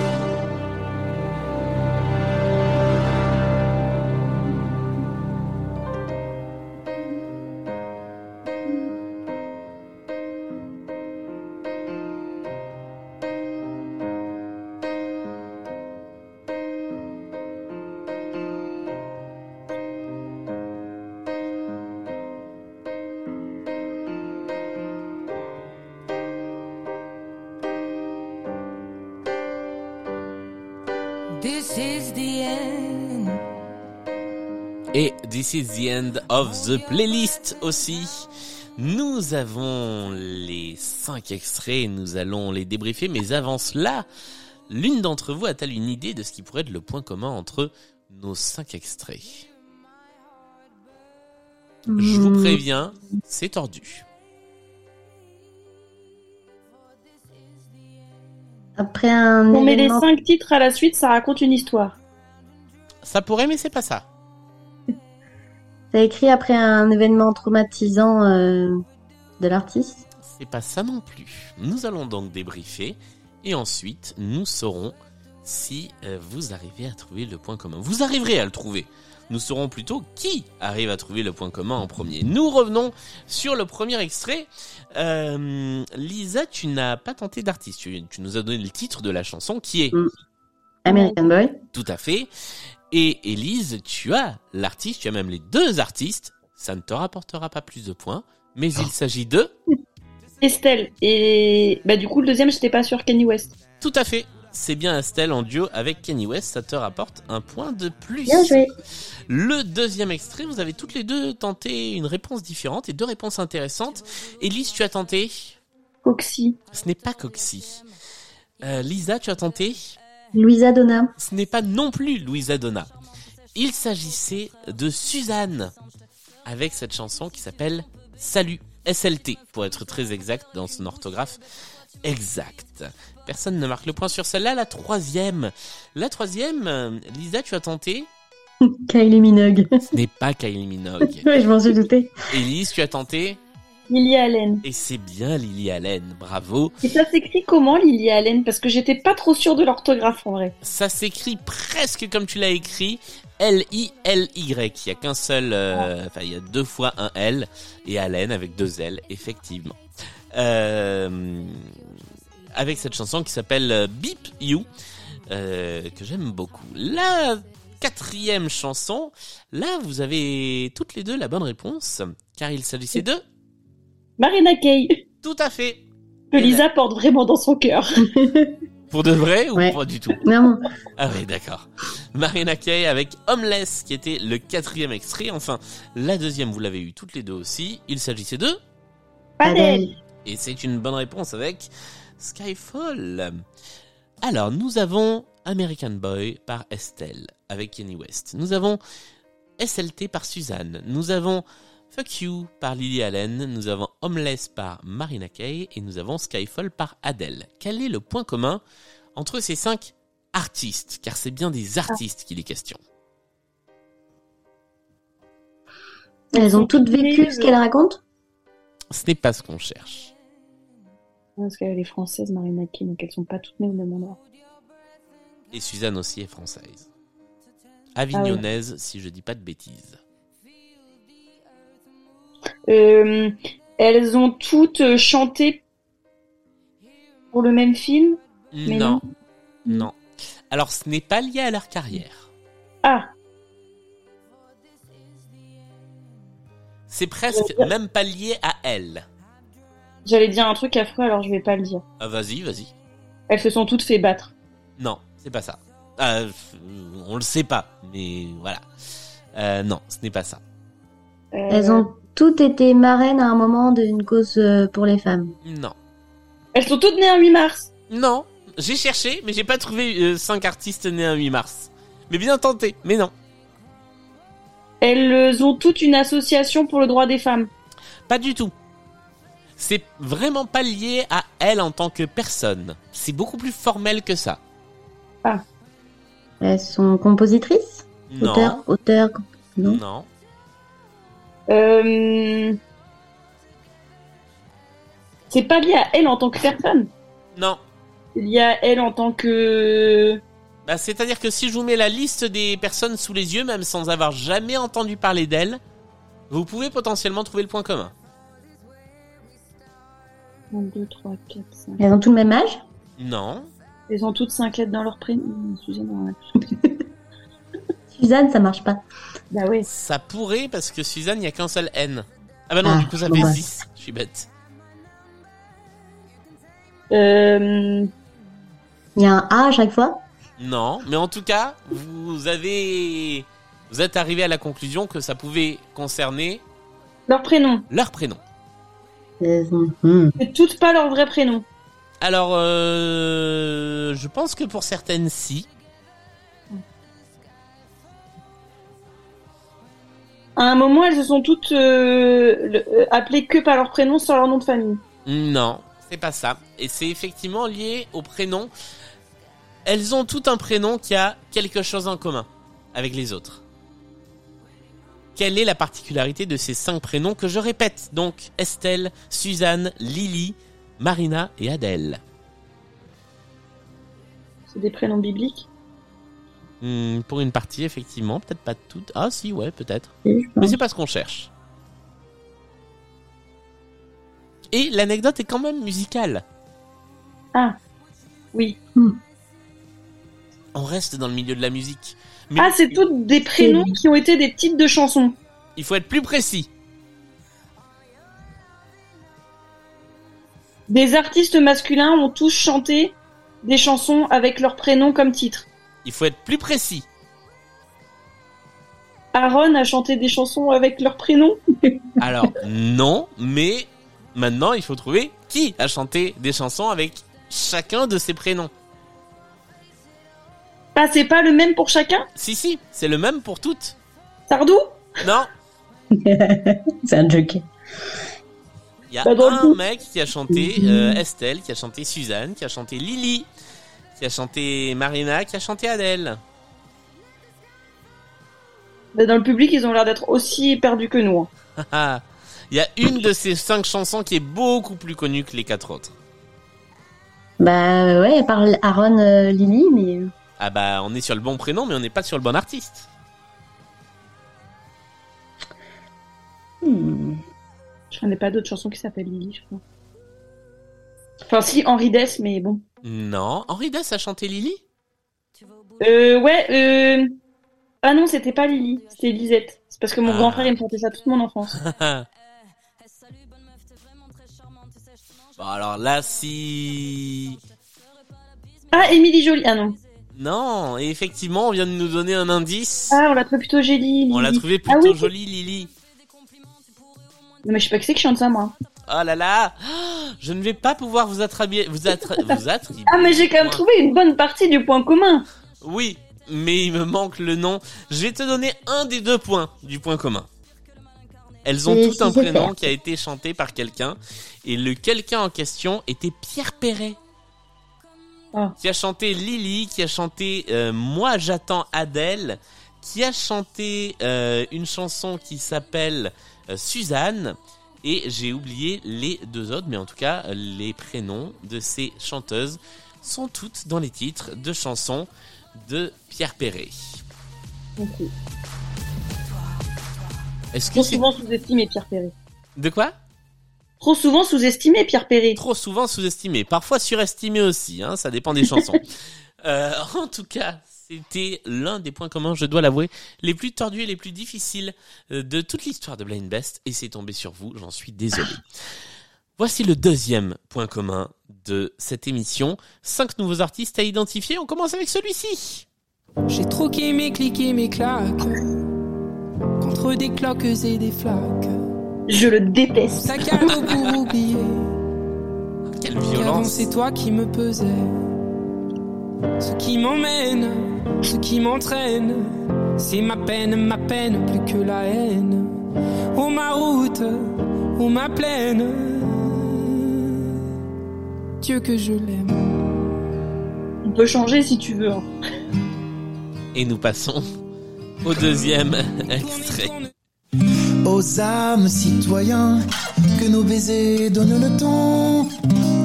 This is the end of the playlist aussi. Nous avons les cinq extraits, nous allons les débriefer, mais avant cela, l'une d'entre vous a-t-elle une idée de ce qui pourrait être le point commun entre nos cinq extraits? Je vous préviens, c'est tordu. Après un On met les cinq titres à la suite, ça raconte une histoire. Ça pourrait, mais c'est pas ça. T'as écrit après un événement traumatisant euh, de l'artiste? C'est pas ça non plus. Nous allons donc débriefer et ensuite nous saurons si euh, vous arrivez à trouver le point commun. Vous arriverez à le trouver. Nous saurons plutôt qui arrive à trouver le point commun en premier. Nous revenons sur le premier extrait. Euh, Lisa, tu n'as pas tenté d'artiste. Tu, tu nous as donné le titre de la chanson qui est American Boy. tout à fait. Et Élise, tu as l'artiste, tu as même les deux artistes. Ça ne te rapportera pas plus de points, mais il s'agit de Estelle. Et bah du coup, le deuxième, j'étais pas sûr, Kenny West. Tout à fait. C'est bien Estelle en duo avec Kenny West, ça te rapporte un point de plus. Bien joué. Le deuxième extrait, vous avez toutes les deux tenté une réponse différente et deux réponses intéressantes. Élise, tu as tenté Coxy. Ce n'est pas Coxy. Euh, Lisa, tu as tenté Louisa Donna. Ce n'est pas non plus Louisa Donna. Il s'agissait de Suzanne avec cette chanson qui s'appelle Salut SLT pour être très exact dans son orthographe exact. Personne ne marque le point sur celle-là. La troisième, la troisième, euh, Lisa, tu as tenté Kylie Minogue. Ce n'est pas Kylie Minogue. ouais, je m'en suis douté. Élise, tu as tenté Lily Allen. Et c'est bien Lily Allen. Bravo. Et ça s'écrit comment, Lily Allen? Parce que j'étais pas trop sûre de l'orthographe en vrai. Ça s'écrit presque comme tu l'as écrit. L-I-L-Y. Il y a qu'un seul, euh, enfin, il y a deux fois un L et Allen avec deux L, effectivement. Euh, avec cette chanson qui s'appelle euh, Beep You, euh, que j'aime beaucoup. La quatrième chanson, là, vous avez toutes les deux la bonne réponse, car il s'agissait de... Marina Kaye. Tout à fait. Que Lisa porte vraiment dans son cœur. Pour de vrai ou Ouais. pas du tout? Non. Ah oui, d'accord. Marina Kaye avec Homeless, qui était le quatrième extrait. Enfin, la deuxième, vous l'avez eu toutes les deux aussi. Il s'agissait de... Padel. Et c'est une bonne réponse avec Skyfall. Alors, nous avons American Boy par Estelle avec Kenny West. Nous avons SLT par Suzanne. Nous avons Fuck You par Lily Allen. Nous avons Homeless par Marina Kaye. Et nous avons Skyfall par Adele. Quel est le point commun entre ces cinq artistes? Car c'est bien des artistes qu'il est question. Elles ont toutes vécu ce qu'elles racontent? Ce n'est pas ce qu'on cherche. Parce qu'elle est française, Marina Kaye, donc elles sont pas toutes nées au même endroit. Et Suzanne aussi est française. Avignonnaise, si je dis pas de bêtises. Euh, elles ont toutes euh, chanté pour le même film? Mais non. Non. Alors, ce n'est pas lié à leur carrière. Ah, C'est presque même pas lié à elle. j'allais dire un truc affreux, alors je vais pas le dire. Ah, vas-y, vas-y. Elles se sont toutes fait battre. Non, c'est pas ça. Euh, on le sait pas, mais voilà. Euh, non, ce n'est pas ça. Euh, Elles ont toutes été marraines à un moment d'une cause euh, pour les femmes. Non. Elles sont toutes nées un 8 mars. Non. J'ai cherché, mais j'ai pas trouvé 5 artistes nés un 8 mars. Mais bien tenté, mais non. Elles ont toutes une association pour le droit des femmes. Pas du tout. C'est vraiment pas lié à elle en tant que personne. C'est beaucoup plus formel que ça. Elles sont compositrices? Non. Auteurs Auteurs Non? Non. Euh... C'est pas lié à elle en tant que personne. Non. C'est lié à elle en tant que... Bah, c'est-à-dire que si je vous mets la liste des personnes sous les yeux, même sans avoir jamais entendu parler d'elles, vous pouvez potentiellement trouver le point commun. 1, 2, 3, 4, 5. Elles ont tout le même âge? Non. Elles ont toutes 5 lettres dans leur prénom. Excusez-moi. Suzanne, ça marche pas. Bah oui. Ça pourrait parce que Suzanne, il n'y a qu'un seul N. Ah bah non, Ah, du coup ça bon, fait bah. 6. Je suis bête. Euh... Il y a un A à chaque fois? Non, mais en tout cas, vous avez... Vous êtes arrivé à la conclusion que ça pouvait concerner Leur prénom. leur prénom. Hmm. C'est toutes pas leur vrai prénom. Alors, euh, je pense que pour certaines, si. À un moment, elles se sont toutes euh, euh, appelées que par leur prénom sans leur nom de famille. Non, c'est pas ça. Et c'est effectivement lié au prénom. Elles ont tout un prénom qui a quelque chose en commun avec les autres. Quelle est la particularité de ces cinq prénoms que je répète? Donc Estelle, Suzanne, Lily, Marina et Adèle. C'est des prénoms bibliques? Hmm, pour une partie, effectivement, peut-être pas toutes. Ah si, ouais, peut-être. Oui, Mais c'est pas ce qu'on cherche. Et l'anecdote est quand même musicale. Ah, oui. On reste dans le milieu de la musique. Mais Ah, c'est toutes des prénoms qui ont été des titres de chansons. il faut être plus précis. Des artistes masculins ont tous chanté des chansons avec leur prénom comme titre. Il faut être plus précis. Aaron a chanté des chansons avec leur prénom. Alors, non, mais maintenant, il faut trouver qui a chanté des chansons avec chacun de ses prénoms. Ah, c'est pas le même pour chacun? Si, si, c'est le même pour toutes. Sardou? Non, C'est un joker. il y a Bah, un mec qui a chanté euh, Estelle, qui a chanté Suzanne, qui a chanté Lily, qui a chanté Marina, qui a chanté Adèle. Bah, Dans le public, ils ont l'air d'être aussi perdus que nous. hein. Ah, Il y a une de ces cinq chansons qui est beaucoup plus connue que les quatre autres. Bah ouais, elle parle Aaron euh, Lily, mais euh, Ah bah, on est sur le bon prénom, mais on n'est pas sur le bon artiste. hmm. Je connais pas d'autres chansons qui s'appellent Lily, je crois. Enfin, si, Henri Dess, mais bon. Non, Henri a chanté Lily? Euh, ouais, euh... Ah non, c'était pas Lily, c'était Lisette. C'est parce que mon Ah. grand frère, il me chantait ça toute mon enfance. Bon, alors là, si... Ah, Émilie Jolie. Ah non. Non, et effectivement, on vient de nous donner un indice. Ah, on l'a trouvé plutôt jolie. Lily. On l'a trouvé Ah plutôt oui. jolie, Lily. Non, mais je sais pas que c'est qui chante ça, moi. Oh là là Je ne vais pas pouvoir vous attribuer... Vous, attra- vous attribuer... Ah, mais j'ai quand même trouvé une bonne partie du point commun. Oui, mais il me manque le nom. Je vais te donner un des deux points du point commun. Elles ont Et tout un prénom qui a été chanté par quelqu'un. Et le quelqu'un en question était Pierre Perret. Ah. Qui a chanté Lily, qui a chanté euh, Moi j'attends Adèle, qui a chanté euh, une chanson qui s'appelle euh, Suzanne. Et j'ai oublié les deux autres, mais en tout cas, les prénoms de ces chanteuses sont toutes dans les titres de chansons de Pierre Perret. Ok. Est-ce que Trop souvent sous-estimé, Pierre Perret. de quoi? Trop souvent sous-estimé, Pierre Perret. Trop souvent sous-estimé, parfois surestimé aussi, hein, ça dépend des chansons. Euh, en tout cas, c'était l'un des points communs, je dois l'avouer, les plus tordus et les plus difficiles euh, de toute l'histoire de Blind Best, et c'est tombé sur vous, j'en suis désolé. Voici le deuxième point commun de cette émission. Cinq nouveaux artistes à identifier, on commence avec celui-ci. J'ai troqué mes clics et mes claques contre des cloques et des flaques. Je le déteste. Sac à dos pour oublier Quelle violence c'est toi qui me pesais. Ce qui m'emmène, ce qui m'entraîne, c'est ma peine, ma peine plus que la haine. Oh ma route, oh ma plaine, Dieu que je l'aime. On peut changer si tu veux. hein. Et nous passons au deuxième extrait. Aux âmes citoyens, que nos baisers donnent le ton.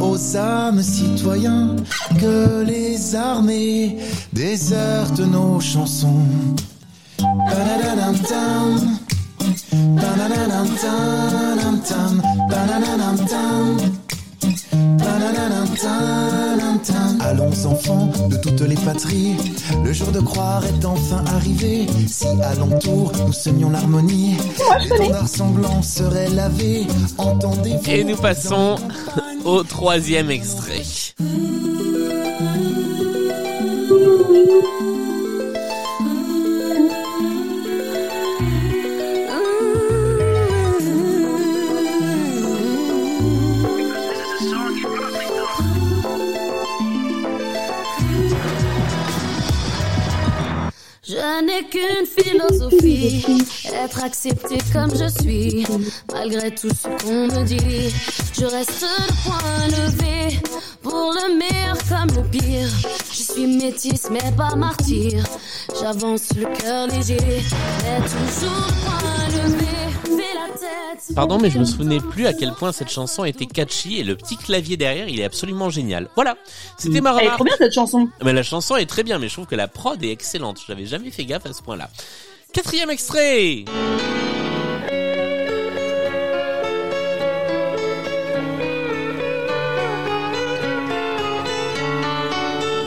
Aux âmes citoyens, que les armées désertent nos chansons. Allons enfants de toutes les patries, le jour de croire est enfin arrivé. Si alentour nous semions l'harmonie, l'étendard sanglant serait lavé. Entendez-vous Et nous passons au troisième extrait. N'ai qu'une philosophie, être accepté comme je suis, malgré tout ce qu'on me dit. Je reste le point levé, pour le meilleur comme le pire. Je suis métisse mais pas martyr, j'avance le cœur léger, mais toujours le point levé. Pardon, mais je me souvenais plus à quel point cette chanson était catchy et le petit clavier derrière, il est absolument génial. Voilà, c'était ma Elle est trop bien cette chanson. Mais la chanson est très bien, mais je trouve que la prod est excellente. J'avais jamais fait gaffe à ce point-là. Quatrième extrait.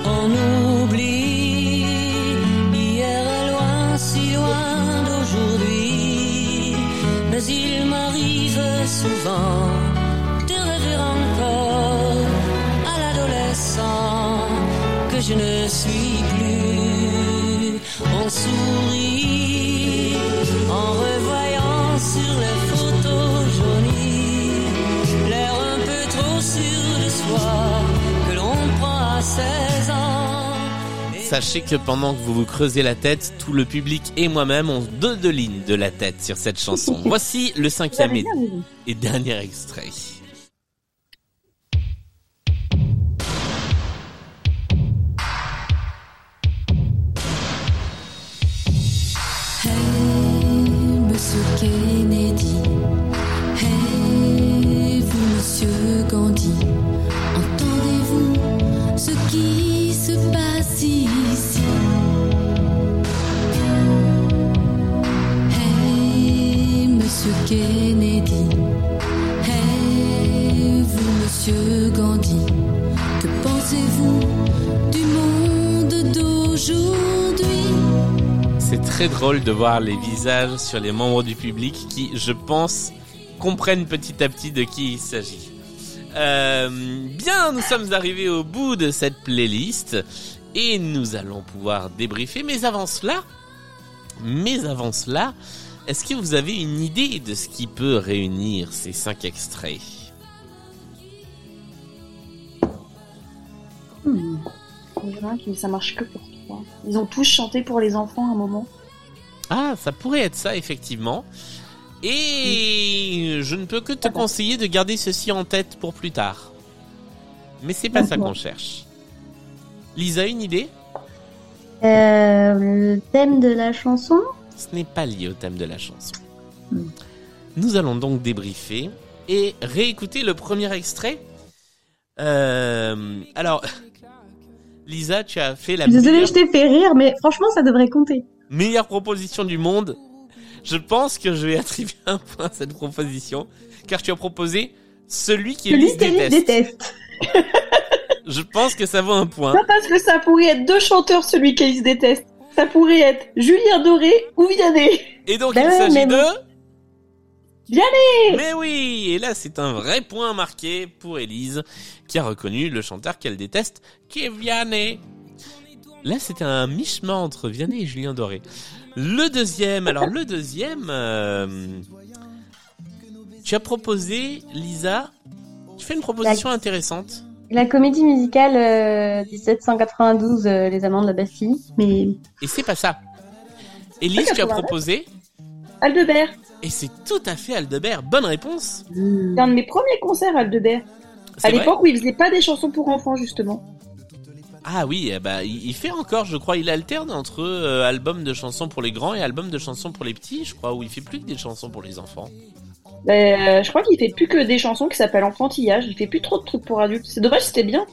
On Sachez que pendant que vous vous creusez la tête, tout le public et moi-même ont deux de lignes de la tête sur cette chanson. Voici le cinquième et, et dernier extrait. De voir les visages sur les membres du public qui, je pense, comprennent petit à petit de qui il s'agit. Euh, bien, nous sommes arrivés au bout de cette playlist et nous allons pouvoir débriefer. Mais avant cela, mais avant cela, est-ce que vous avez une idée de ce qui peut réunir ces cinq extraits? Hmm. Ça marche que pour toi. Ils ont tous chanté pour les enfants à un moment. Ah, ça pourrait être ça, effectivement. Et je ne peux que te conseiller de garder ceci en tête pour plus tard. Mais c'est pas ça qu'on cherche. Lisa, une idée? Euh, le thème de la chanson? Ce n'est pas lié au thème de la chanson. Hmm. Nous allons donc débriefer et réécouter le premier extrait. Euh, alors, Lisa, tu as fait la Désolée, meilleure, je t'ai fait rire, mais franchement, ça devrait compter. Meilleure proposition du monde. Je pense que je vais attribuer un point à cette proposition, car tu as proposé celui qui Celui déteste. déteste. Je pense que ça vaut un point. Pas parce que ça pourrait être deux chanteurs, celui qui se déteste. Ça pourrait être Julien Doré ou Vianney. Et donc, Bah il s'agit mais de... Vianney Mais oui Et là, c'est un vrai point marqué pour Élise, qui a reconnu le chanteur qu'elle déteste, qui est Vianney. Là, c'était un mi-chemin entre Vianney et Julien Doré. Le deuxième, alors le deuxième, euh, tu as proposé, Lisa, tu fais une proposition intéressante. La comédie musicale euh, 1792, euh, Les Amants de la Bastille. Mais Et c'est pas ça. Élise, tu as proposé, Aldebert. et c'est tout à fait Aldebert. Bonne réponse. C'est un de mes premiers concerts, Aldebert. À l'époque où il faisait pas des chansons pour enfants, justement. Ah oui, eh bah, il fait encore, je crois, il alterne entre euh, album de chansons pour les grands et album de chansons pour les petits, je crois, où il fait plus que des chansons pour les enfants. Euh, je crois qu'il fait plus que des chansons qui s'appellent Enfantillage. Il fait plus trop de trucs pour adultes. C'est dommage, c'était bien.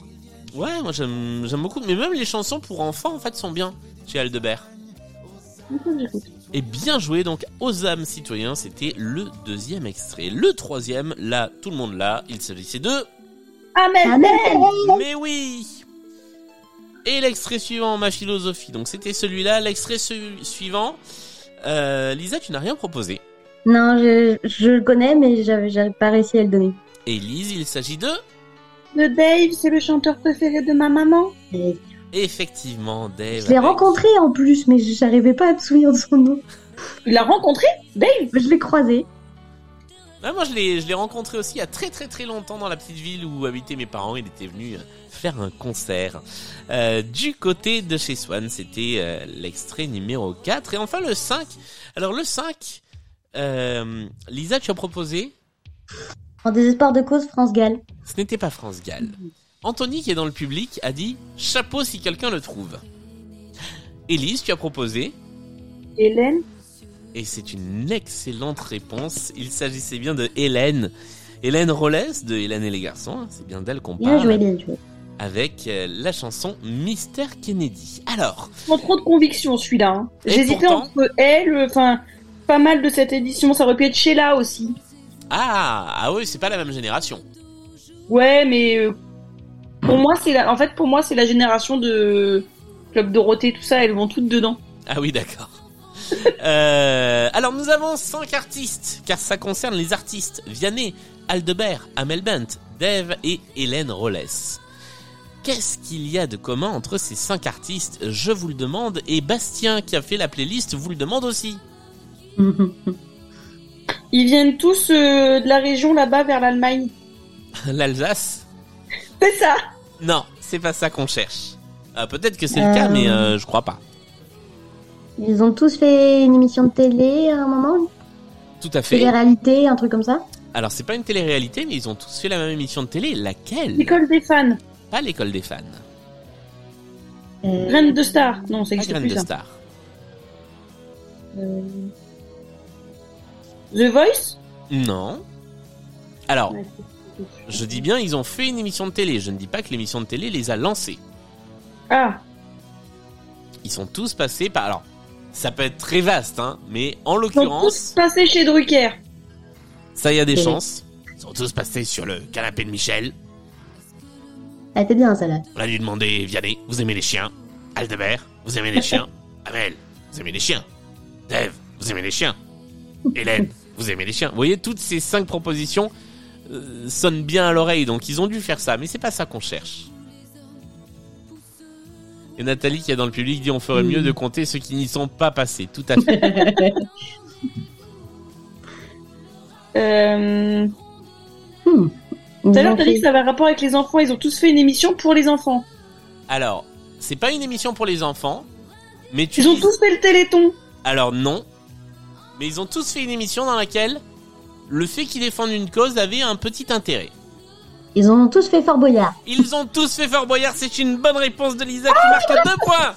Ouais, moi j'aime beaucoup, mais même les chansons pour enfants en fait sont bien chez Aldebert. Et bien joué donc aux âmes citoyens, c'était le deuxième extrait. Le troisième, là, tout le monde là, il s'agissait de... Amen. Mais oui Et l'extrait suivant, ma philosophie. Donc c'était celui-là, l'extrait su- suivant. Euh, Lisa, tu n'as rien proposé. non, je, je le connais, mais j'avais pas réussi à le donner. Et Lise, il s'agit de... Le Dave, c'est le chanteur préféré de ma maman. Effectivement, Dave. Je l'ai rencontré en plus, mais j'arrivais pas à me souvenir de son nom. Il l'a rencontré Dave? Je l'ai croisé. Ouais, moi, je l'ai, je l'ai rencontré aussi il y a très très très longtemps dans la petite ville où habitaient mes parents. Il était venu euh, faire un concert. Euh, du côté de chez Swan, c'était euh, l'extrait numéro 4. Et enfin le 5. Alors le 5, euh, Lisa, tu as proposé? En désespoir de cause, France Gall. Ce n'était pas France Gall. Anthony, qui est dans le public, a dit chapeau si quelqu'un le trouve. Élise, tu as proposé? Hélène Et c'est une excellente réponse. Il s'agissait bien de Hélène. Hélène Rollès de Hélène et les garçons. hein, C'est bien d'elle qu'on Bien parle. joué, bien joué. Avec euh, la chanson Mister Kennedy. Alors, Sans trop de conviction, celui-là. hein. J'hésitais pourtant entre elle, euh, enfin, pas mal de cette édition. Ça aurait pu être Sheila aussi. ah, ah oui, c'est pas la même génération. Ouais, mais euh, pour moi, c'est la... en fait, pour moi, c'est la génération de Club Dorothée, tout ça. Elles vont toutes dedans. Ah oui, d'accord. Euh, alors nous avons cinq artistes, car ça concerne les artistes Vianney, Aldebert, Amel Bent, Dave et Hélène Rollès. Qu'est-ce qu'il y a de commun entre ces cinq artistes? Je vous le demande, et Bastien qui a fait la playlist vous le demande aussi. Ils viennent tous euh, de la région là-bas vers l'Allemagne. L'Alsace? C'est ça. Non, c'est pas ça qu'on cherche. Ah, Peut-être que c'est le Euh. cas, mais euh, je crois pas. Ils ont tous fait une émission de télé à un moment Tout à fait. Télé-réalité, un truc comme ça Alors c'est pas une télé-réalité, mais ils ont tous fait la même émission de télé. Laquelle? L'école des fans. Pas l'école des fans. Euh, Graines de star. Non, Pas existe Graine plus de ça. Star. Euh, The Voice? Non. Alors, je dis bien, ils ont fait une émission de télé. Je ne dis pas que l'émission de télé les a lancés. Ah, Ils sont tous passés par. Alors, ça peut être très vaste, hein, mais en ils sont l'occurrence, tous passés chez Drucker. ça y a des chances. Ils sont tous passés sur le canapé de Michel. Elle était bien, celle-là. On a dû demander Vianney, vous aimez les chiens? Aldebert, vous aimez les chiens? Amel, vous aimez les chiens? Dave, vous aimez les chiens? Hélène, vous aimez les chiens? Vous voyez, toutes ces cinq propositions euh, sonnent bien à l'oreille, donc ils ont dû faire ça, mais c'est pas ça qu'on cherche. Et Nathalie qui est dans le public dit on ferait mieux de compter ceux qui n'y sont pas passés. Tout à fait. Euh... Hmm. Tout à l'heure, t'as dit que fait- ça avait un rapport avec les enfants. Ils ont tous fait une émission pour les enfants. Alors, c'est pas une émission pour les enfants, mais tu Ils ont dis- tous fait le téléthon. Alors non. Mais ils ont tous fait une émission dans laquelle le fait qu'ils défendent une cause avait un petit intérêt. Ils ont tous fait Fort Boyard. Ils ont tous fait Fort Boyard, c'est une bonne réponse de Lisa qui marque deux points.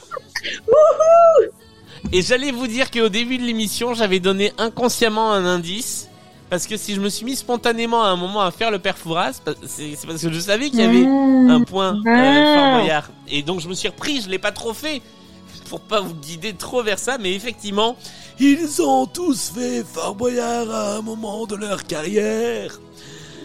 Et j'allais vous dire qu'au début de l'émission, j'avais donné inconsciemment un indice. Parce que si je me suis mis spontanément à un moment à faire le père Fouras, c'est parce que je savais qu'il y avait Ah. un point euh, Ah. Fort Boyard. Et donc je me suis repris, je l'ai pas trop fait pour pas vous guider trop vers ça, mais effectivement, ils ont tous fait Fort Boyard à un moment de leur carrière.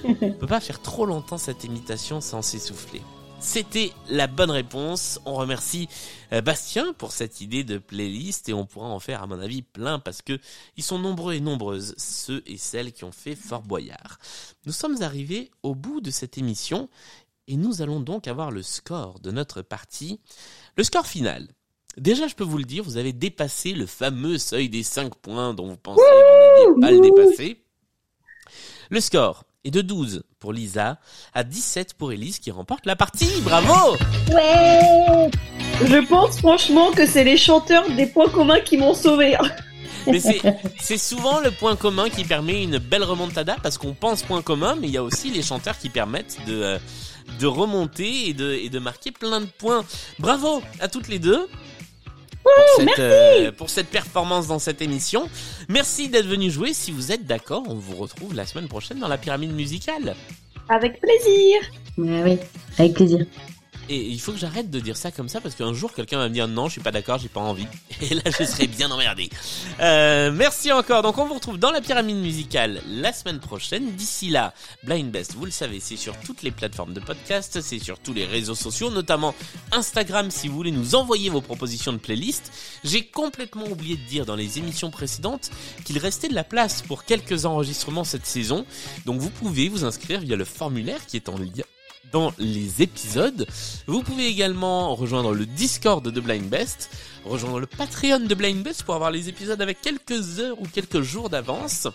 On peut pas faire trop longtemps cette imitation sans s'essouffler. C'était la bonne réponse. On remercie euh, Bastien pour cette idée de playlist et on pourra en faire à mon avis plein parce que ils sont nombreux et nombreuses ceux et celles qui ont fait Fort Boyard. Nous sommes arrivés au bout de cette émission et nous allons donc avoir le score de notre partie. Le score final. Déjà, je peux vous le dire, vous avez dépassé le fameux seuil des 5 points dont vous pensiez que vous n'alliez pas le dépasser. Le score est de 12 pour Lisa, à 17 pour Elise qui remporte la partie. Bravo Ouais Je pense franchement que c'est les chanteurs des points communs qui m'ont sauvé. hein. Mais c'est, souvent le point commun qui permet une belle remontada parce qu'on pense point commun, mais il y a aussi les chanteurs qui permettent de, euh, de remonter et de, et de marquer plein de points. Bravo à toutes les deux. Pour cette, euh, pour cette performance dans cette émission. Merci d'être venu jouer. Si vous êtes d'accord, on vous retrouve la semaine prochaine dans la pyramide musicale. Avec plaisir. Oui, avec plaisir. Et il faut que j'arrête de dire ça comme ça parce qu'un jour quelqu'un va me dire non, je suis pas d'accord, j'ai pas envie. Et là, je serai bien emmerdé. Euh, merci encore. Donc, on vous retrouve dans la pyramide musicale la semaine prochaine. D'ici là, Blind Best, vous le savez, c'est sur toutes les plateformes de podcast, c'est sur tous les réseaux sociaux, notamment Instagram si vous voulez nous envoyer vos propositions de playlist. J'ai complètement oublié de dire dans les émissions précédentes qu'il restait de la place pour quelques enregistrements cette saison. Donc, vous pouvez vous inscrire via le formulaire qui est en lien dans les épisodes. Vous pouvez également rejoindre le Discord de Blind Best, rejoindre le Patreon de Blind Best pour avoir les épisodes avec quelques heures ou quelques jours d'avance,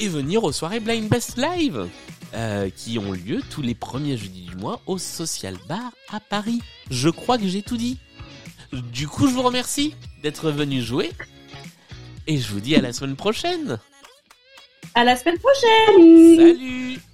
et venir aux soirées Blind Best Live, euh, qui ont lieu tous les premiers jeudis du mois au Social Bar à Paris. Je crois que j'ai tout dit. Du coup, je vous remercie d'être venu jouer, et je vous dis à la semaine prochaine. À la semaine prochaine. Salut